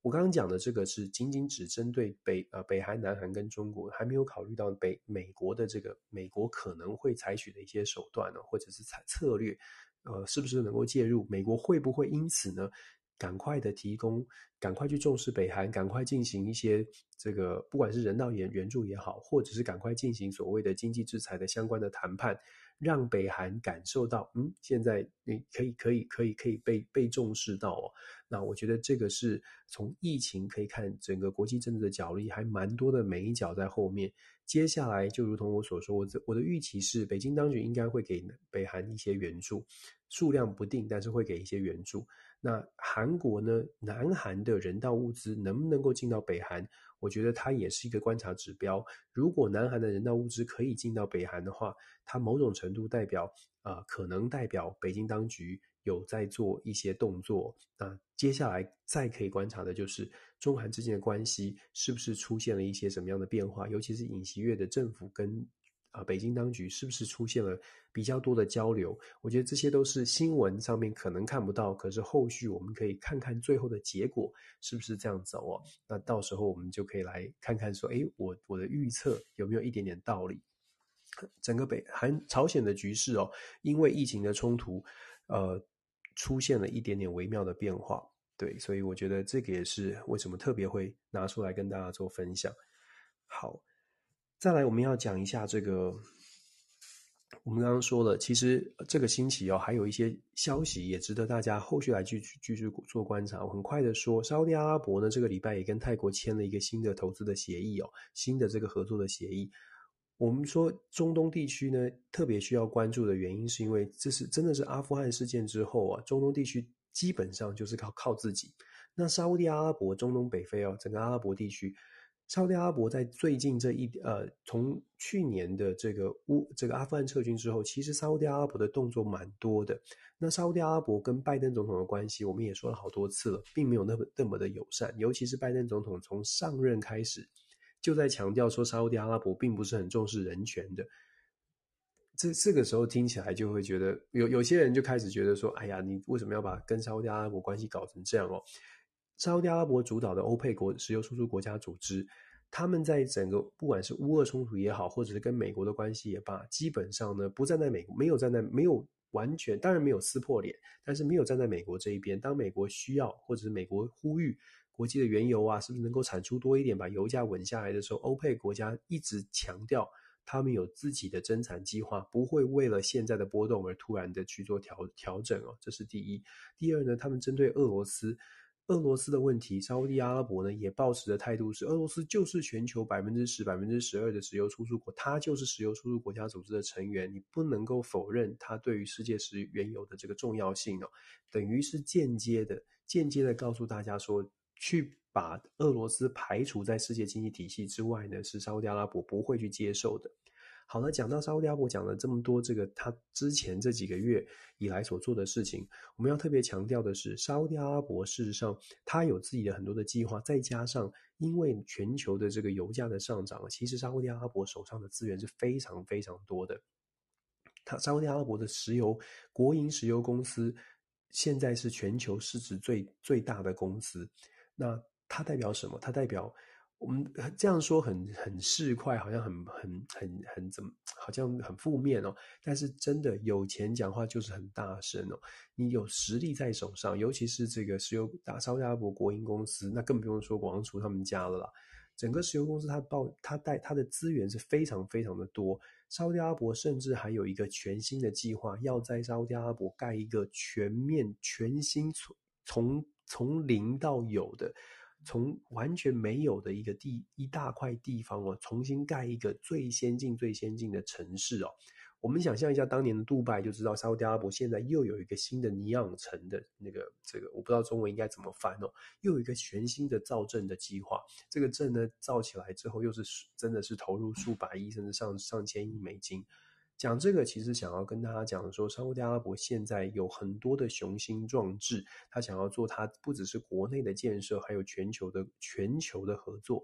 我刚刚讲的这个是仅仅只针对北呃北韩、南韩跟中国，还没有考虑到北美国的这个美国可能会采取的一些手段呢，或者是策策略，呃，是不是能够介入？美国会不会因此呢，赶快的提供，赶快去重视北韩，赶快进行一些这个不管是人道援援助也好，或者是赶快进行所谓的经济制裁的相关的谈判。让北韩感受到，嗯，现在你可以可以可以可以被被重视到哦。那我觉得这个是从疫情可以看整个国际政治的角力，还蛮多的眉角在后面。接下来就如同我所说，我的我的预期是，北京当局应该会给北韩一些援助，数量不定，但是会给一些援助。那韩国呢？南韩的人道物资能不能够进到北韩？我觉得它也是一个观察指标。如果南韩的人道物资可以进到北韩的话，它某种程度代表啊、呃，可能代表北京当局有在做一些动作。那接下来再可以观察的就是中韩之间的关系是不是出现了一些什么样的变化，尤其是尹锡悦的政府跟。啊，北京当局是不是出现了比较多的交流？我觉得这些都是新闻上面可能看不到，可是后续我们可以看看最后的结果是不是这样走哦。那到时候我们就可以来看看说，诶，我我的预测有没有一点点道理？整个北韩朝鲜的局势哦，因为疫情的冲突，呃，出现了一点点微妙的变化。对，所以我觉得这个也是为什么特别会拿出来跟大家做分享。好。再来，我们要讲一下这个。我们刚刚说了，其实这个星期哦，还有一些消息也值得大家后续来继续继续做观察。我很快的说，沙乌地阿拉伯呢，这个礼拜也跟泰国签了一个新的投资的协议哦，新的这个合作的协议。我们说中东地区呢，特别需要关注的原因，是因为这是真的是阿富汗事件之后啊，中东地区基本上就是靠靠自己。那沙乌地阿拉伯、中东北非哦，整个阿拉伯地区。沙乌地阿拉伯在最近这一呃，从去年的这个乌这个阿富汗撤军之后，其实沙乌地阿拉伯的动作蛮多的。那沙乌地阿拉伯跟拜登总统的关系，我们也说了好多次了，并没有那么那么的友善。尤其是拜登总统从上任开始，就在强调说沙乌地阿拉伯并不是很重视人权的。这这个时候听起来就会觉得有有些人就开始觉得说，哎呀，你为什么要把跟沙乌地阿拉伯关系搞成这样哦？沙特阿拉伯主导的欧佩国石油输出国家组织，他们在整个不管是乌俄冲突也好，或者是跟美国的关系也罢，基本上呢不站在美，没有站在没有完全，当然没有撕破脸，但是没有站在美国这一边。当美国需要，或者是美国呼吁国际的原油啊，是不是能够产出多一点，把油价稳下来的时候，欧佩国家一直强调他们有自己的增产计划，不会为了现在的波动而突然的去做调调整哦，这是第一。第二呢，他们针对俄罗斯。俄罗斯的问题，沙乌地阿拉伯呢也抱持的态度是，俄罗斯就是全球百分之十、百分之十二的石油输出国，它就是石油输出国家组织的成员，你不能够否认它对于世界石原油的这个重要性哦，等于是间接的、间接的告诉大家说，去把俄罗斯排除在世界经济体系之外呢，是沙乌地阿拉伯不会去接受的。好了，讲到沙乌地阿拉伯讲了这么多，这个他之前这几个月以来所做的事情，我们要特别强调的是，沙乌地阿拉伯事实上他有自己的很多的计划，再加上因为全球的这个油价的上涨，其实沙乌地阿拉伯手上的资源是非常非常多的。他沙乌地阿拉伯的石油国营石油公司现在是全球市值最最大的公司。那它代表什么？它代表。我们这样说很很市侩，好像很很很很怎么，好像很负面哦。但是真的有钱讲话就是很大声哦。你有实力在手上，尤其是这个石油大沙特阿拉伯国营公司，那更不用说广储他们家了啦。整个石油公司它报它带它的资源是非常非常的多。沙特阿拉伯甚至还有一个全新的计划，要在沙特阿拉伯盖一个全面全新从从从零到有的。从完全没有的一个地一大块地方哦，重新盖一个最先进、最先进的城市哦。我们想象一下，当年的杜拜就知道，沙乌地阿拉伯现在又有一个新的尼昂城的那个这个，我不知道中文应该怎么翻哦，又有一个全新的造镇的计划。这个镇呢，造起来之后，又是真的是投入数百亿甚至上上千亿美金。讲这个，其实想要跟大家讲说，沙乌地阿拉伯现在有很多的雄心壮志，他想要做，他不只是国内的建设，还有全球的全球的合作。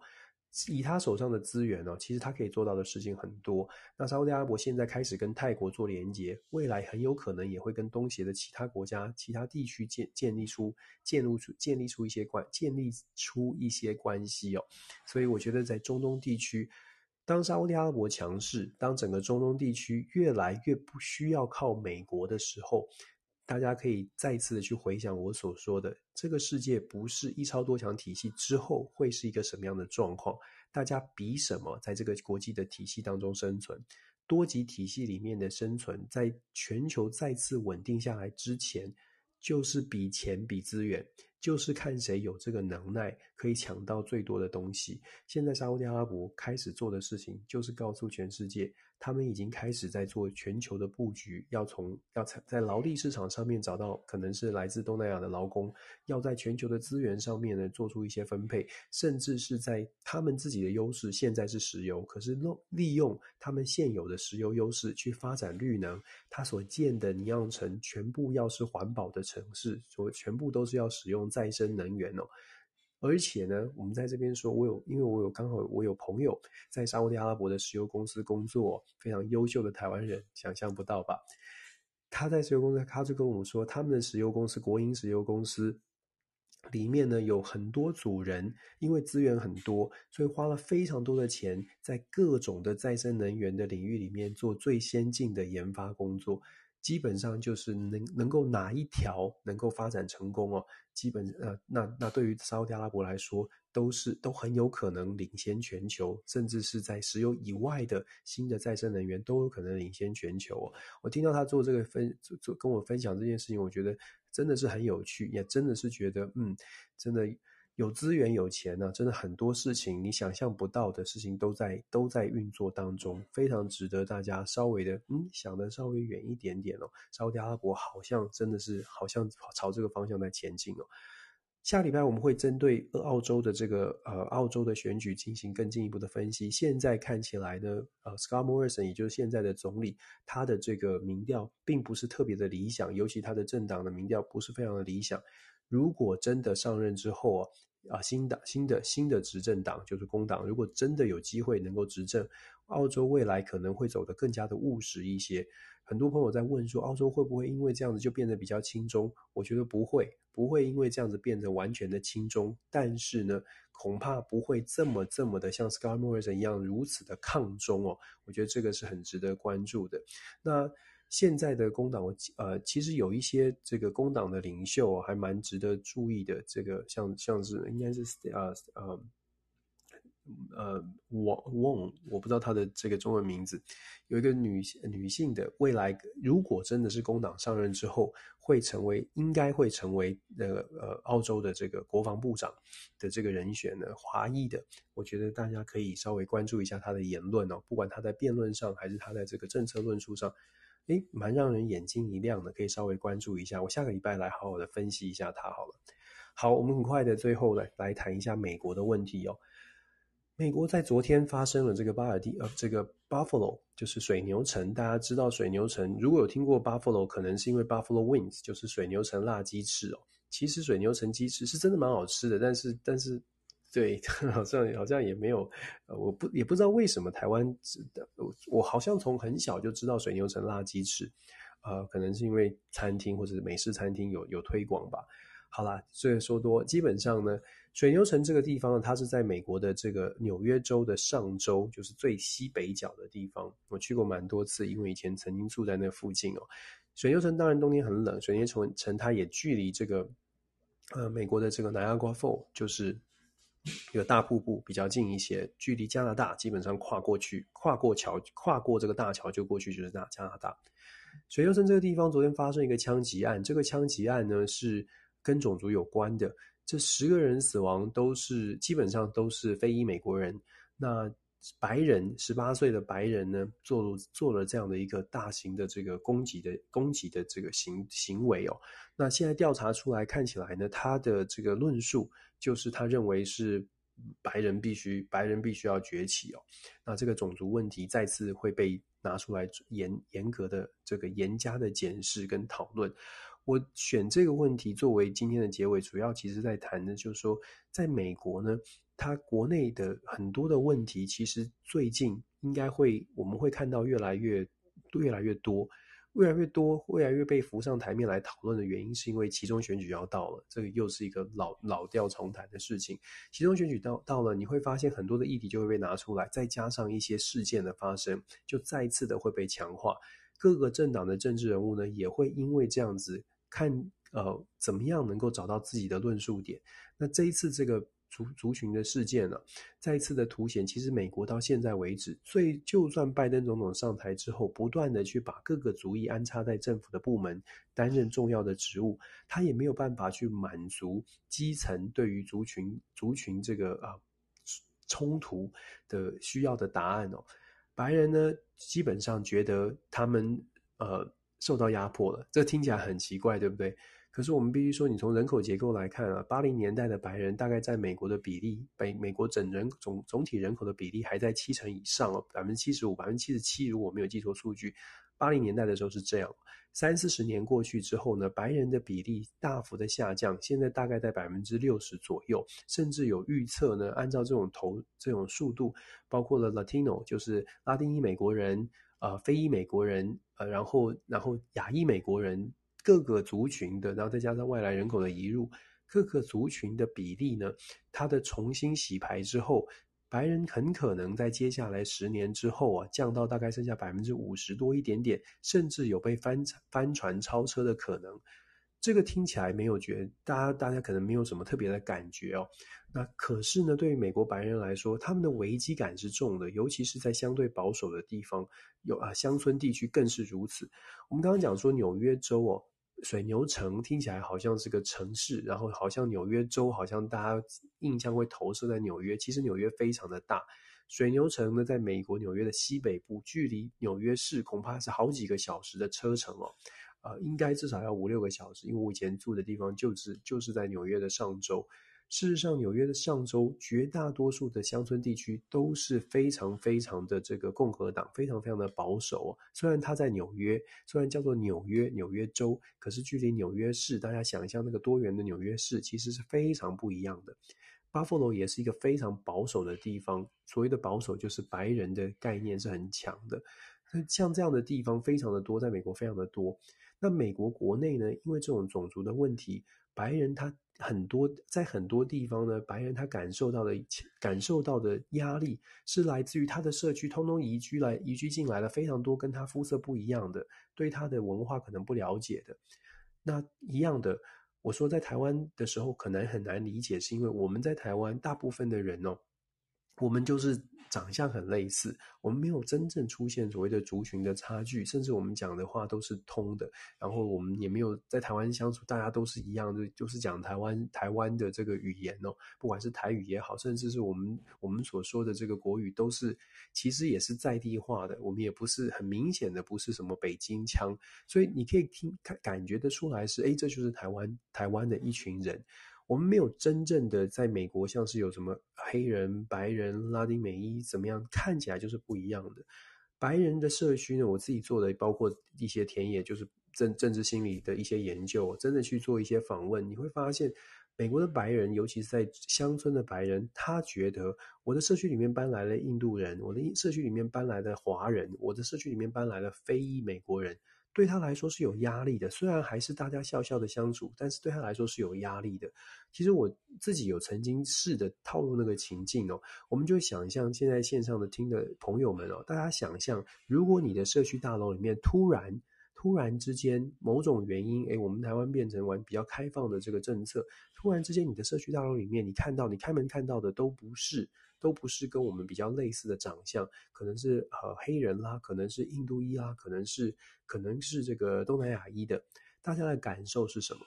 以他手上的资源呢，其实他可以做到的事情很多。那沙乌地阿拉伯现在开始跟泰国做连接，未来很有可能也会跟东协的其他国家、其他地区建建立出、建立出、建立出一些关、建立出一些关系哦。所以我觉得在中东地区。当沙乌地阿拉伯强势，当整个中东地区越来越不需要靠美国的时候，大家可以再次的去回想我所说的，这个世界不是一超多强体系之后会是一个什么样的状况？大家比什么在这个国际的体系当中生存？多极体系里面的生存，在全球再次稳定下来之前，就是比钱比资源。就是看谁有这个能耐，可以抢到最多的东西。现在沙乌地阿拉伯开始做的事情，就是告诉全世界。他们已经开始在做全球的布局，要从要在在劳力市场上面找到可能是来自东南亚的劳工，要在全球的资源上面呢做出一些分配，甚至是在他们自己的优势，现在是石油，可是利利用他们现有的石油优势去发展绿能，他所建的尼昂城全部要是环保的城市，所全部都是要使用再生能源哦。而且呢，我们在这边说，我有，因为我有刚好我有朋友在沙乌地阿拉伯的石油公司工作，非常优秀的台湾人，想象不到吧？他在石油公司，他就跟我们说，他们的石油公司国营石油公司里面呢，有很多组人，因为资源很多，所以花了非常多的钱，在各种的再生能源的领域里面做最先进的研发工作。基本上就是能能够哪一条能够发展成功哦，基本呃那那对于沙特阿拉伯来说，都是都很有可能领先全球，甚至是在石油以外的新的再生能源都有可能领先全球哦。我听到他做这个分做做跟我分享这件事情，我觉得真的是很有趣，也真的是觉得嗯，真的。有资源有钱呢、啊，真的很多事情你想象不到的事情都在都在运作当中，非常值得大家稍微的嗯想的稍微远一点点哦。沙特阿拉伯好像真的是好像朝这个方向在前进哦。下礼拜我们会针对澳洲的这个呃澳洲的选举进行更进一步的分析。现在看起来呢，呃，Scott Morrison 也就是现在的总理，他的这个民调并不是特别的理想，尤其他的政党的民调不是非常的理想。如果真的上任之后啊。啊，新党、新的、新的执政党就是工党。如果真的有机会能够执政，澳洲未来可能会走得更加的务实一些。很多朋友在问说，澳洲会不会因为这样子就变得比较亲中？我觉得不会，不会因为这样子变得完全的亲中。但是呢，恐怕不会这么这么的像 Scott Morrison 一样如此的抗中哦。我觉得这个是很值得关注的。那。现在的工党，呃，其实有一些这个工党的领袖还蛮值得注意的。这个像像是应该是呃呃呃王王，我不知道他的这个中文名字。有一个女女性的，未来如果真的是工党上任之后，会成为应该会成为那个呃澳洲的这个国防部长的这个人选呢，华裔的，我觉得大家可以稍微关注一下他的言论哦，不管他在辩论上还是他在这个政策论述上。诶，蛮让人眼睛一亮的，可以稍微关注一下。我下个礼拜来好好的分析一下它好了。好，我们很快的最后来来谈一下美国的问题哦。美国在昨天发生了这个巴尔的呃这个 Buffalo 就是水牛城，大家知道水牛城，如果有听过 Buffalo，可能是因为 Buffalo Wings 就是水牛城辣鸡翅哦。其实水牛城鸡翅是真的蛮好吃的，但是但是对，[laughs] 好像好像也没有，呃，我不也不知道为什么台湾的，我我好像从很小就知道水牛城辣鸡翅，呃，可能是因为餐厅或者是美式餐厅有有推广吧。好啦，这个说多，基本上呢，水牛城这个地方呢，它是在美国的这个纽约州的上州，就是最西北角的地方。我去过蛮多次，因为以前曾经住在那附近哦。水牛城当然冬天很冷，水牛城城它也距离这个呃美国的这个 Niagara f a l l 就是有大瀑布比较近一些，距离加拿大基本上跨过去，跨过桥，跨过这个大桥就过去就是大加拿大。水牛城这个地方昨天发生一个枪击案，这个枪击案呢是。跟种族有关的这十个人死亡都是基本上都是非裔美国人。那白人十八岁的白人呢，做了做了这样的一个大型的这个攻击的攻击的这个行行为哦。那现在调查出来看起来呢，他的这个论述就是他认为是白人必须白人必须要崛起哦。那这个种族问题再次会被拿出来严严格的这个严加的检视跟讨论。我选这个问题作为今天的结尾，主要其实在谈的，就是说，在美国呢，它国内的很多的问题，其实最近应该会，我们会看到越来越、越来越多、越来越多、越来越被浮上台面来讨论的原因，是因为其中选举要到了，这个又是一个老老调重弹的事情。其中选举到到了，你会发现很多的议题就会被拿出来，再加上一些事件的发生，就再次的会被强化。各个政党的政治人物呢，也会因为这样子看，呃，怎么样能够找到自己的论述点。那这一次这个族族群的事件呢，再次的凸显，其实美国到现在为止，所以就算拜登总统上台之后，不断的去把各个族裔安插在政府的部门担任重要的职务，他也没有办法去满足基层对于族群族群这个啊冲突的需要的答案哦。白人呢，基本上觉得他们呃受到压迫了，这听起来很奇怪，对不对？可是我们必须说，你从人口结构来看啊，八零年代的白人大概在美国的比例，北美国整人总总体人口的比例还在七成以上哦，百分之七十五、百分之七十七，如果没有记错数据。八零年代的时候是这样，三四十年过去之后呢，白人的比例大幅的下降，现在大概在百分之六十左右，甚至有预测呢，按照这种投这种速度，包括了 Latino，就是拉丁裔美国人，呃，非裔美国人，呃，然后然后亚裔美国人，各个族群的，然后再加上外来人口的移入，各个族群的比例呢，它的重新洗牌之后。白人很可能在接下来十年之后啊，降到大概剩下百分之五十多一点点，甚至有被翻翻船超车的可能。这个听起来没有觉，大家大家可能没有什么特别的感觉哦。那可是呢，对于美国白人来说，他们的危机感是重的，尤其是在相对保守的地方，有啊乡村地区更是如此。我们刚刚讲说纽约州哦。水牛城听起来好像是个城市，然后好像纽约州，好像大家印象会投射在纽约。其实纽约非常的大，水牛城呢，在美国纽约的西北部，距离纽约市恐怕是好几个小时的车程哦，呃，应该至少要五六个小时，因为我以前住的地方就是就是在纽约的上州。事实上，纽约的上州绝大多数的乡村地区都是非常非常的这个共和党，非常非常的保守。虽然它在纽约，虽然叫做纽约纽约州，可是距离纽约市，大家想象那个多元的纽约市，其实是非常不一样的。巴佛罗也是一个非常保守的地方，所谓的保守就是白人的概念是很强的。那像这样的地方非常的多，在美国非常的多。那美国国内呢，因为这种种族的问题，白人他。很多在很多地方呢，白人他感受到的感受到的压力是来自于他的社区通通移居来移居进来了非常多跟他肤色不一样的，对他的文化可能不了解的。那一样的，我说在台湾的时候可能很难理解，是因为我们在台湾大部分的人哦，我们就是。长相很类似，我们没有真正出现所谓的族群的差距，甚至我们讲的话都是通的。然后我们也没有在台湾相处，大家都是一样的，就是讲台湾台湾的这个语言哦，不管是台语也好，甚至是我们我们所说的这个国语，都是其实也是在地化的。我们也不是很明显的不是什么北京腔，所以你可以听感感觉得出来是，诶，这就是台湾台湾的一群人。我们没有真正的在美国，像是有什么黑人、白人、拉丁美裔怎么样，看起来就是不一样的。白人的社区呢，我自己做的包括一些田野，就是政政治心理的一些研究，真的去做一些访问，你会发现，美国的白人，尤其是在乡村的白人，他觉得我的社区里面搬来了印度人，我的社区里面搬来的华人，我的社区里面搬来了非裔美国人。对他来说是有压力的，虽然还是大家笑笑的相处，但是对他来说是有压力的。其实我自己有曾经试着套入那个情境哦，我们就想象现在线上的听的朋友们哦，大家想象，如果你的社区大楼里面突然突然之间某种原因，诶，我们台湾变成完比较开放的这个政策，突然之间你的社区大楼里面，你看到你开门看到的都不是。都不是跟我们比较类似的长相，可能是呃黑人啦，可能是印度裔啦，可能是可能是这个东南亚裔的，大家的感受是什么？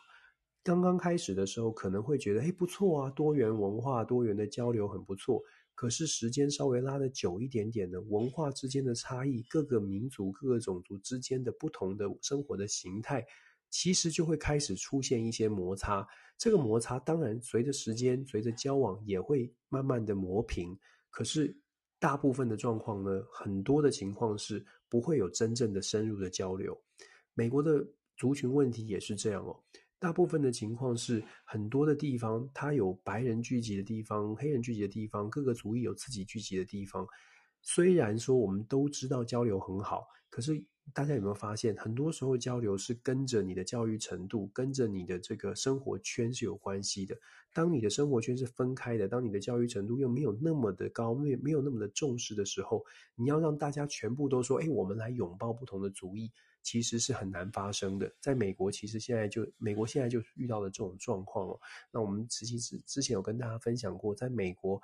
刚刚开始的时候可能会觉得，诶，不错啊，多元文化、多元的交流很不错。可是时间稍微拉得久一点点呢，文化之间的差异，各个民族、各个种族之间的不同的生活的形态，其实就会开始出现一些摩擦。这个摩擦当然随着时间、随着交往也会慢慢的磨平，可是大部分的状况呢，很多的情况是不会有真正的深入的交流。美国的族群问题也是这样哦，大部分的情况是很多的地方，它有白人聚集的地方、黑人聚集的地方，各个族裔有自己聚集的地方。虽然说我们都知道交流很好，可是。大家有没有发现，很多时候交流是跟着你的教育程度，跟着你的这个生活圈是有关系的。当你的生活圈是分开的，当你的教育程度又没有那么的高，没没有那么的重视的时候，你要让大家全部都说：“哎，我们来拥抱不同的族裔”，其实是很难发生的。在美国，其实现在就美国现在就遇到了这种状况哦。那我们其实之之前有跟大家分享过，在美国。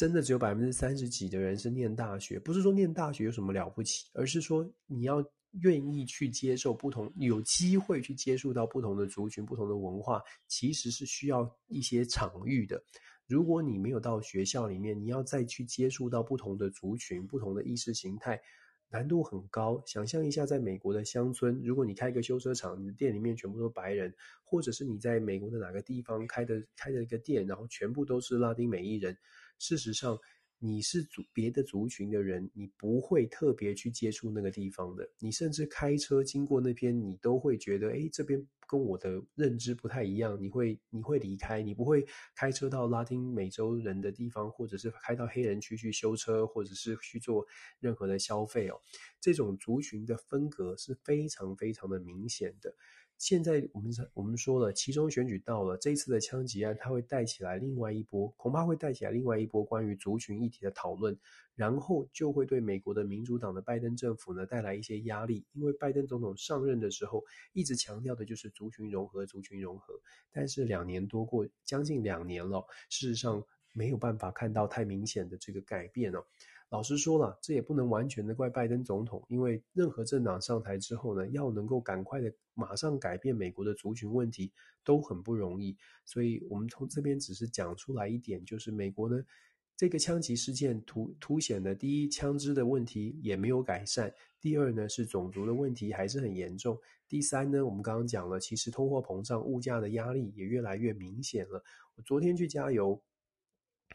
真的只有百分之三十几的人是念大学，不是说念大学有什么了不起，而是说你要愿意去接受不同，有机会去接触到不同的族群、不同的文化，其实是需要一些场域的。如果你没有到学校里面，你要再去接触到不同的族群、不同的意识形态，难度很高。想象一下，在美国的乡村，如果你开一个修车厂，你的店里面全部都是白人，或者是你在美国的哪个地方开的开的一个店，然后全部都是拉丁美裔人。事实上，你是族别的族群的人，你不会特别去接触那个地方的。你甚至开车经过那边，你都会觉得，诶，这边跟我的认知不太一样。你会你会离开，你不会开车到拉丁美洲人的地方，或者是开到黑人区去修车，或者是去做任何的消费哦。这种族群的分隔是非常非常的明显的。现在我们我们说了，其中选举到了，这一次的枪击案，它会带起来另外一波，恐怕会带起来另外一波关于族群议题的讨论，然后就会对美国的民主党的拜登政府呢带来一些压力，因为拜登总统上任的时候一直强调的就是族群融合，族群融合，但是两年多过，将近两年了，事实上没有办法看到太明显的这个改变哦。老实说了，这也不能完全的怪拜登总统，因为任何政党上台之后呢，要能够赶快的马上改变美国的族群问题都很不容易。所以，我们从这边只是讲出来一点，就是美国呢，这个枪击事件凸凸显了第一，枪支的问题也没有改善；第二呢，是种族的问题还是很严重；第三呢，我们刚刚讲了，其实通货膨胀、物价的压力也越来越明显了。我昨天去加油。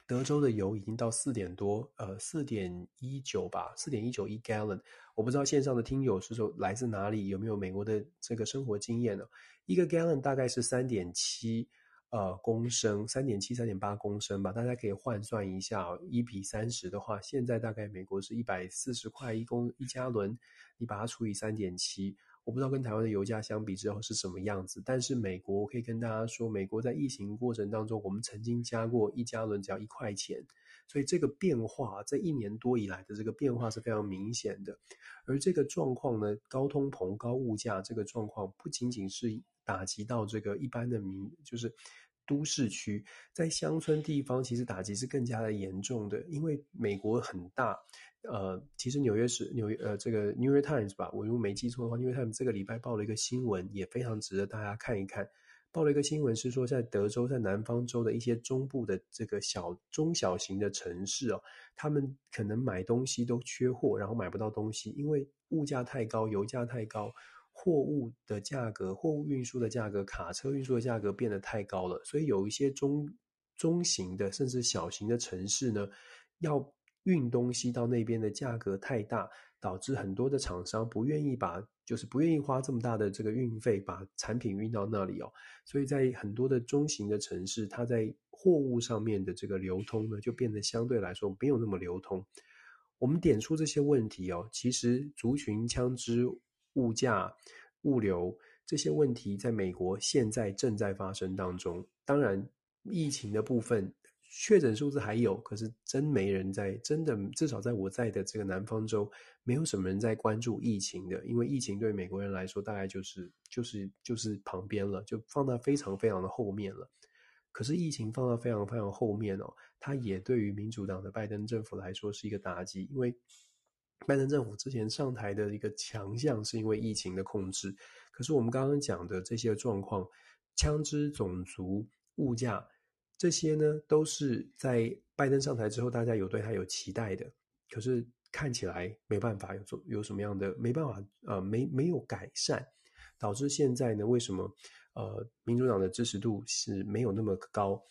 德州的油已经到四点多，呃，四点一九吧，四点一九一 gallon。我不知道线上的听友是说来自哪里，有没有美国的这个生活经验呢？一个 gallon 大概是三点七呃公升，三点七三点八公升吧，大家可以换算一下，一比三十的话，现在大概美国是一百四十块一公一加仑，你把它除以三点七。我不知道跟台湾的油价相比之后是什么样子，但是美国我可以跟大家说，美国在疫情过程当中，我们曾经加过一加仑只要一块钱，所以这个变化在一年多以来的这个变化是非常明显的。而这个状况呢，高通膨、高物价这个状况，不仅仅是打击到这个一般的民，就是。都市区在乡村地方，其实打击是更加的严重的，因为美国很大。呃，其实纽约市纽约呃这个 New York Times 吧，我如果没记错的话，New York Times 这个礼拜报了一个新闻，也非常值得大家看一看。报了一个新闻是说，在德州，在南方州的一些中部的这个小中小型的城市哦，他们可能买东西都缺货，然后买不到东西，因为物价太高，油价太高。货物的价格，货物运输的价格，卡车运输的价格变得太高了，所以有一些中中型的甚至小型的城市呢，要运东西到那边的价格太大，导致很多的厂商不愿意把就是不愿意花这么大的这个运费把产品运到那里哦。所以在很多的中型的城市，它在货物上面的这个流通呢，就变得相对来说没有那么流通。我们点出这些问题哦，其实族群、枪支、物价、物流这些问题，在美国现在正在发生当中。当然，疫情的部分。确诊数字还有，可是真没人在，真的至少在我在的这个南方州，没有什么人在关注疫情的，因为疫情对美国人来说大概就是就是就是旁边了，就放到非常非常的后面了。可是疫情放到非常非常后面哦，它也对于民主党的拜登政府来说是一个打击，因为拜登政府之前上台的一个强项是因为疫情的控制，可是我们刚刚讲的这些状况，枪支、种族、物价。这些呢，都是在拜登上台之后，大家有对他有期待的。可是看起来没办法有做有什么样的没办法呃没没有改善，导致现在呢，为什么呃民主党的支持度是没有那么高？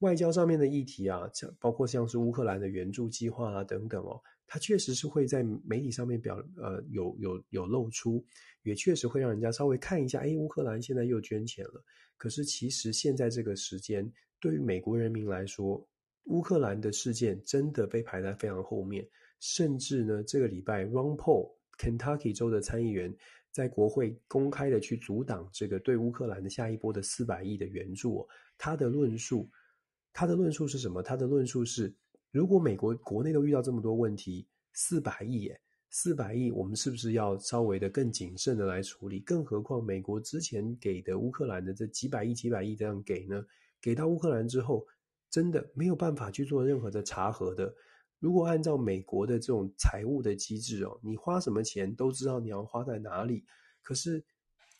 外交上面的议题啊，像包括像是乌克兰的援助计划啊等等哦，它确实是会在媒体上面表呃有有有露出，也确实会让人家稍微看一下，哎，乌克兰现在又捐钱了。可是其实现在这个时间。对于美国人民来说，乌克兰的事件真的被排在非常后面，甚至呢，这个礼拜，Ron Paul，Kentucky 州的参议员在国会公开的去阻挡这个对乌克兰的下一波的四百亿的援助哦。他的论述，他的论述是什么？他的论述是，如果美国国内都遇到这么多问题，四百亿耶，四百亿，我们是不是要稍微的更谨慎的来处理？更何况美国之前给的乌克兰的这几百亿、几百亿这样给呢？给到乌克兰之后，真的没有办法去做任何的查核的。如果按照美国的这种财务的机制哦，你花什么钱都知道你要花在哪里。可是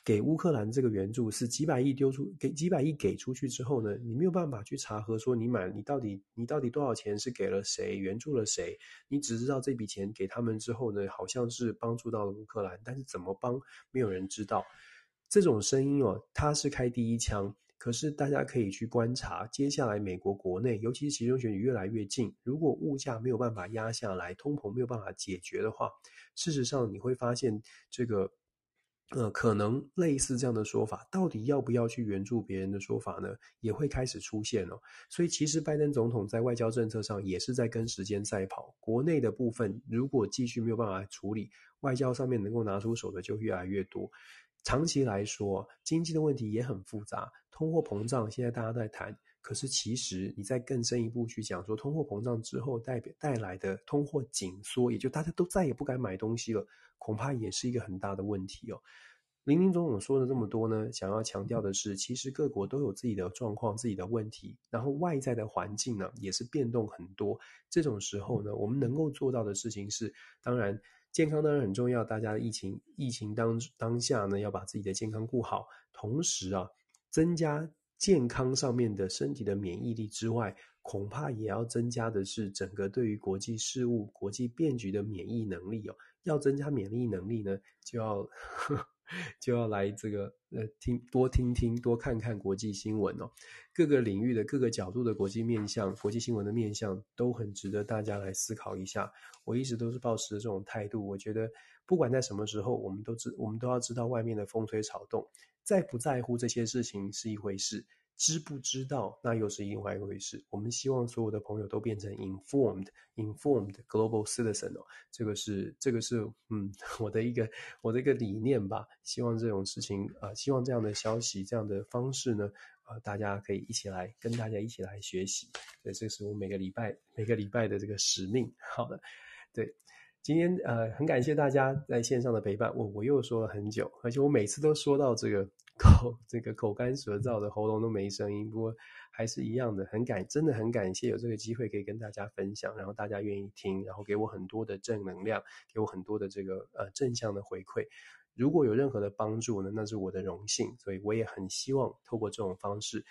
给乌克兰这个援助是几百亿丢出，给几百亿给出去之后呢，你没有办法去查核说你买你到底你到底多少钱是给了谁，援助了谁？你只知道这笔钱给他们之后呢，好像是帮助到了乌克兰，但是怎么帮，没有人知道。这种声音哦，他是开第一枪。可是大家可以去观察，接下来美国国内，尤其是期中选举越来越近，如果物价没有办法压下来，通膨没有办法解决的话，事实上你会发现，这个呃，可能类似这样的说法，到底要不要去援助别人的说法呢，也会开始出现哦。所以其实拜登总统在外交政策上也是在跟时间赛跑，国内的部分如果继续没有办法处理，外交上面能够拿出手的就越来越多。长期来说，经济的问题也很复杂。通货膨胀现在大家在谈，可是其实你再更深一步去讲说，通货膨胀之后代表带来的通货紧缩，也就大家都再也不敢买东西了，恐怕也是一个很大的问题哦。林林总总说了这么多呢，想要强调的是，其实各国都有自己的状况、自己的问题，然后外在的环境呢也是变动很多。这种时候呢，我们能够做到的事情是，当然。健康当然很重要，大家的疫情疫情当当下呢，要把自己的健康顾好，同时啊，增加健康上面的身体的免疫力之外，恐怕也要增加的是整个对于国际事务、国际变局的免疫能力哦。要增加免疫能力呢，就要。[laughs] 就要来这个呃听多听听多看看国际新闻哦，各个领域的各个角度的国际面向、国际新闻的面向都很值得大家来思考一下。我一直都是保持这种态度，我觉得不管在什么时候，我们都知我们都要知道外面的风吹草动，在不在乎这些事情是一回事。知不知道，那又是另外一回事。我们希望所有的朋友都变成 informed informed global citizen 哦，这个是这个是嗯我的一个我的一个理念吧。希望这种事情啊、希望这样的消息这样的方式呢，啊、呃，大家可以一起来跟大家一起来学习。对，这是我每个礼拜每个礼拜的这个使命。好的，对。今天呃，很感谢大家在线上的陪伴。我我又说了很久，而且我每次都说到这个口这个口干舌燥的，喉咙都没声音。不过还是一样的，很感真的很感谢有这个机会可以跟大家分享，然后大家愿意听，然后给我很多的正能量，给我很多的这个呃正向的回馈。如果有任何的帮助呢，那是我的荣幸。所以我也很希望透过这种方式，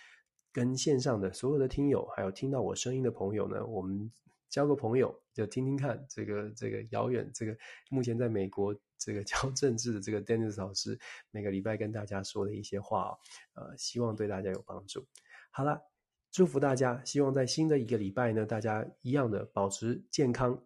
跟线上的所有的听友，还有听到我声音的朋友呢，我们。交个朋友，就听听看这个这个遥远这个目前在美国这个教 [laughs] 政治的这个 Dennis 老师每个礼拜跟大家说的一些话哦，呃，希望对大家有帮助。好了，祝福大家，希望在新的一个礼拜呢，大家一样的保持健康，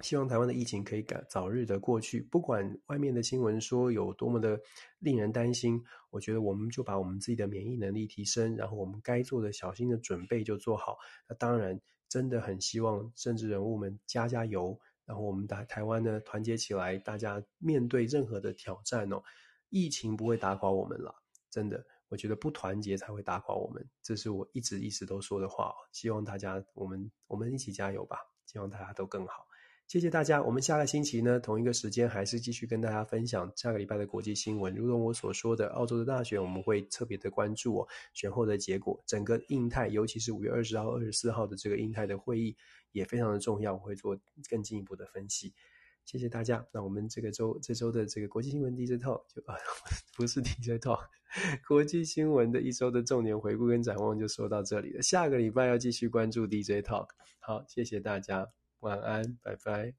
希望台湾的疫情可以赶早日的过去。不管外面的新闻说有多么的令人担心，我觉得我们就把我们自己的免疫能力提升，然后我们该做的小心的准备就做好。那当然，真的很希望政治人物们加加油，然后我们台台湾呢团结起来，大家面对任何的挑战哦，疫情不会打垮我们了，真的。我觉得不团结才会打垮我们，这是我一直一直都说的话。希望大家，我们我们一起加油吧！希望大家都更好。谢谢大家。我们下个星期呢，同一个时间还是继续跟大家分享下个礼拜的国际新闻。如同我所说的，澳洲的大选我们会特别的关注哦，选后的结果。整个印太，尤其是五月二十号、二十四号的这个印太的会议也非常的重要，我会做更进一步的分析。谢谢大家。那我们这个周这周的这个国际新闻 DJ Talk 就 [laughs] 啊，不是 DJ Talk，[laughs] 国际新闻的一周的重点回顾跟展望就说到这里了。下个礼拜要继续关注 DJ Talk。好，谢谢大家，晚安，拜拜。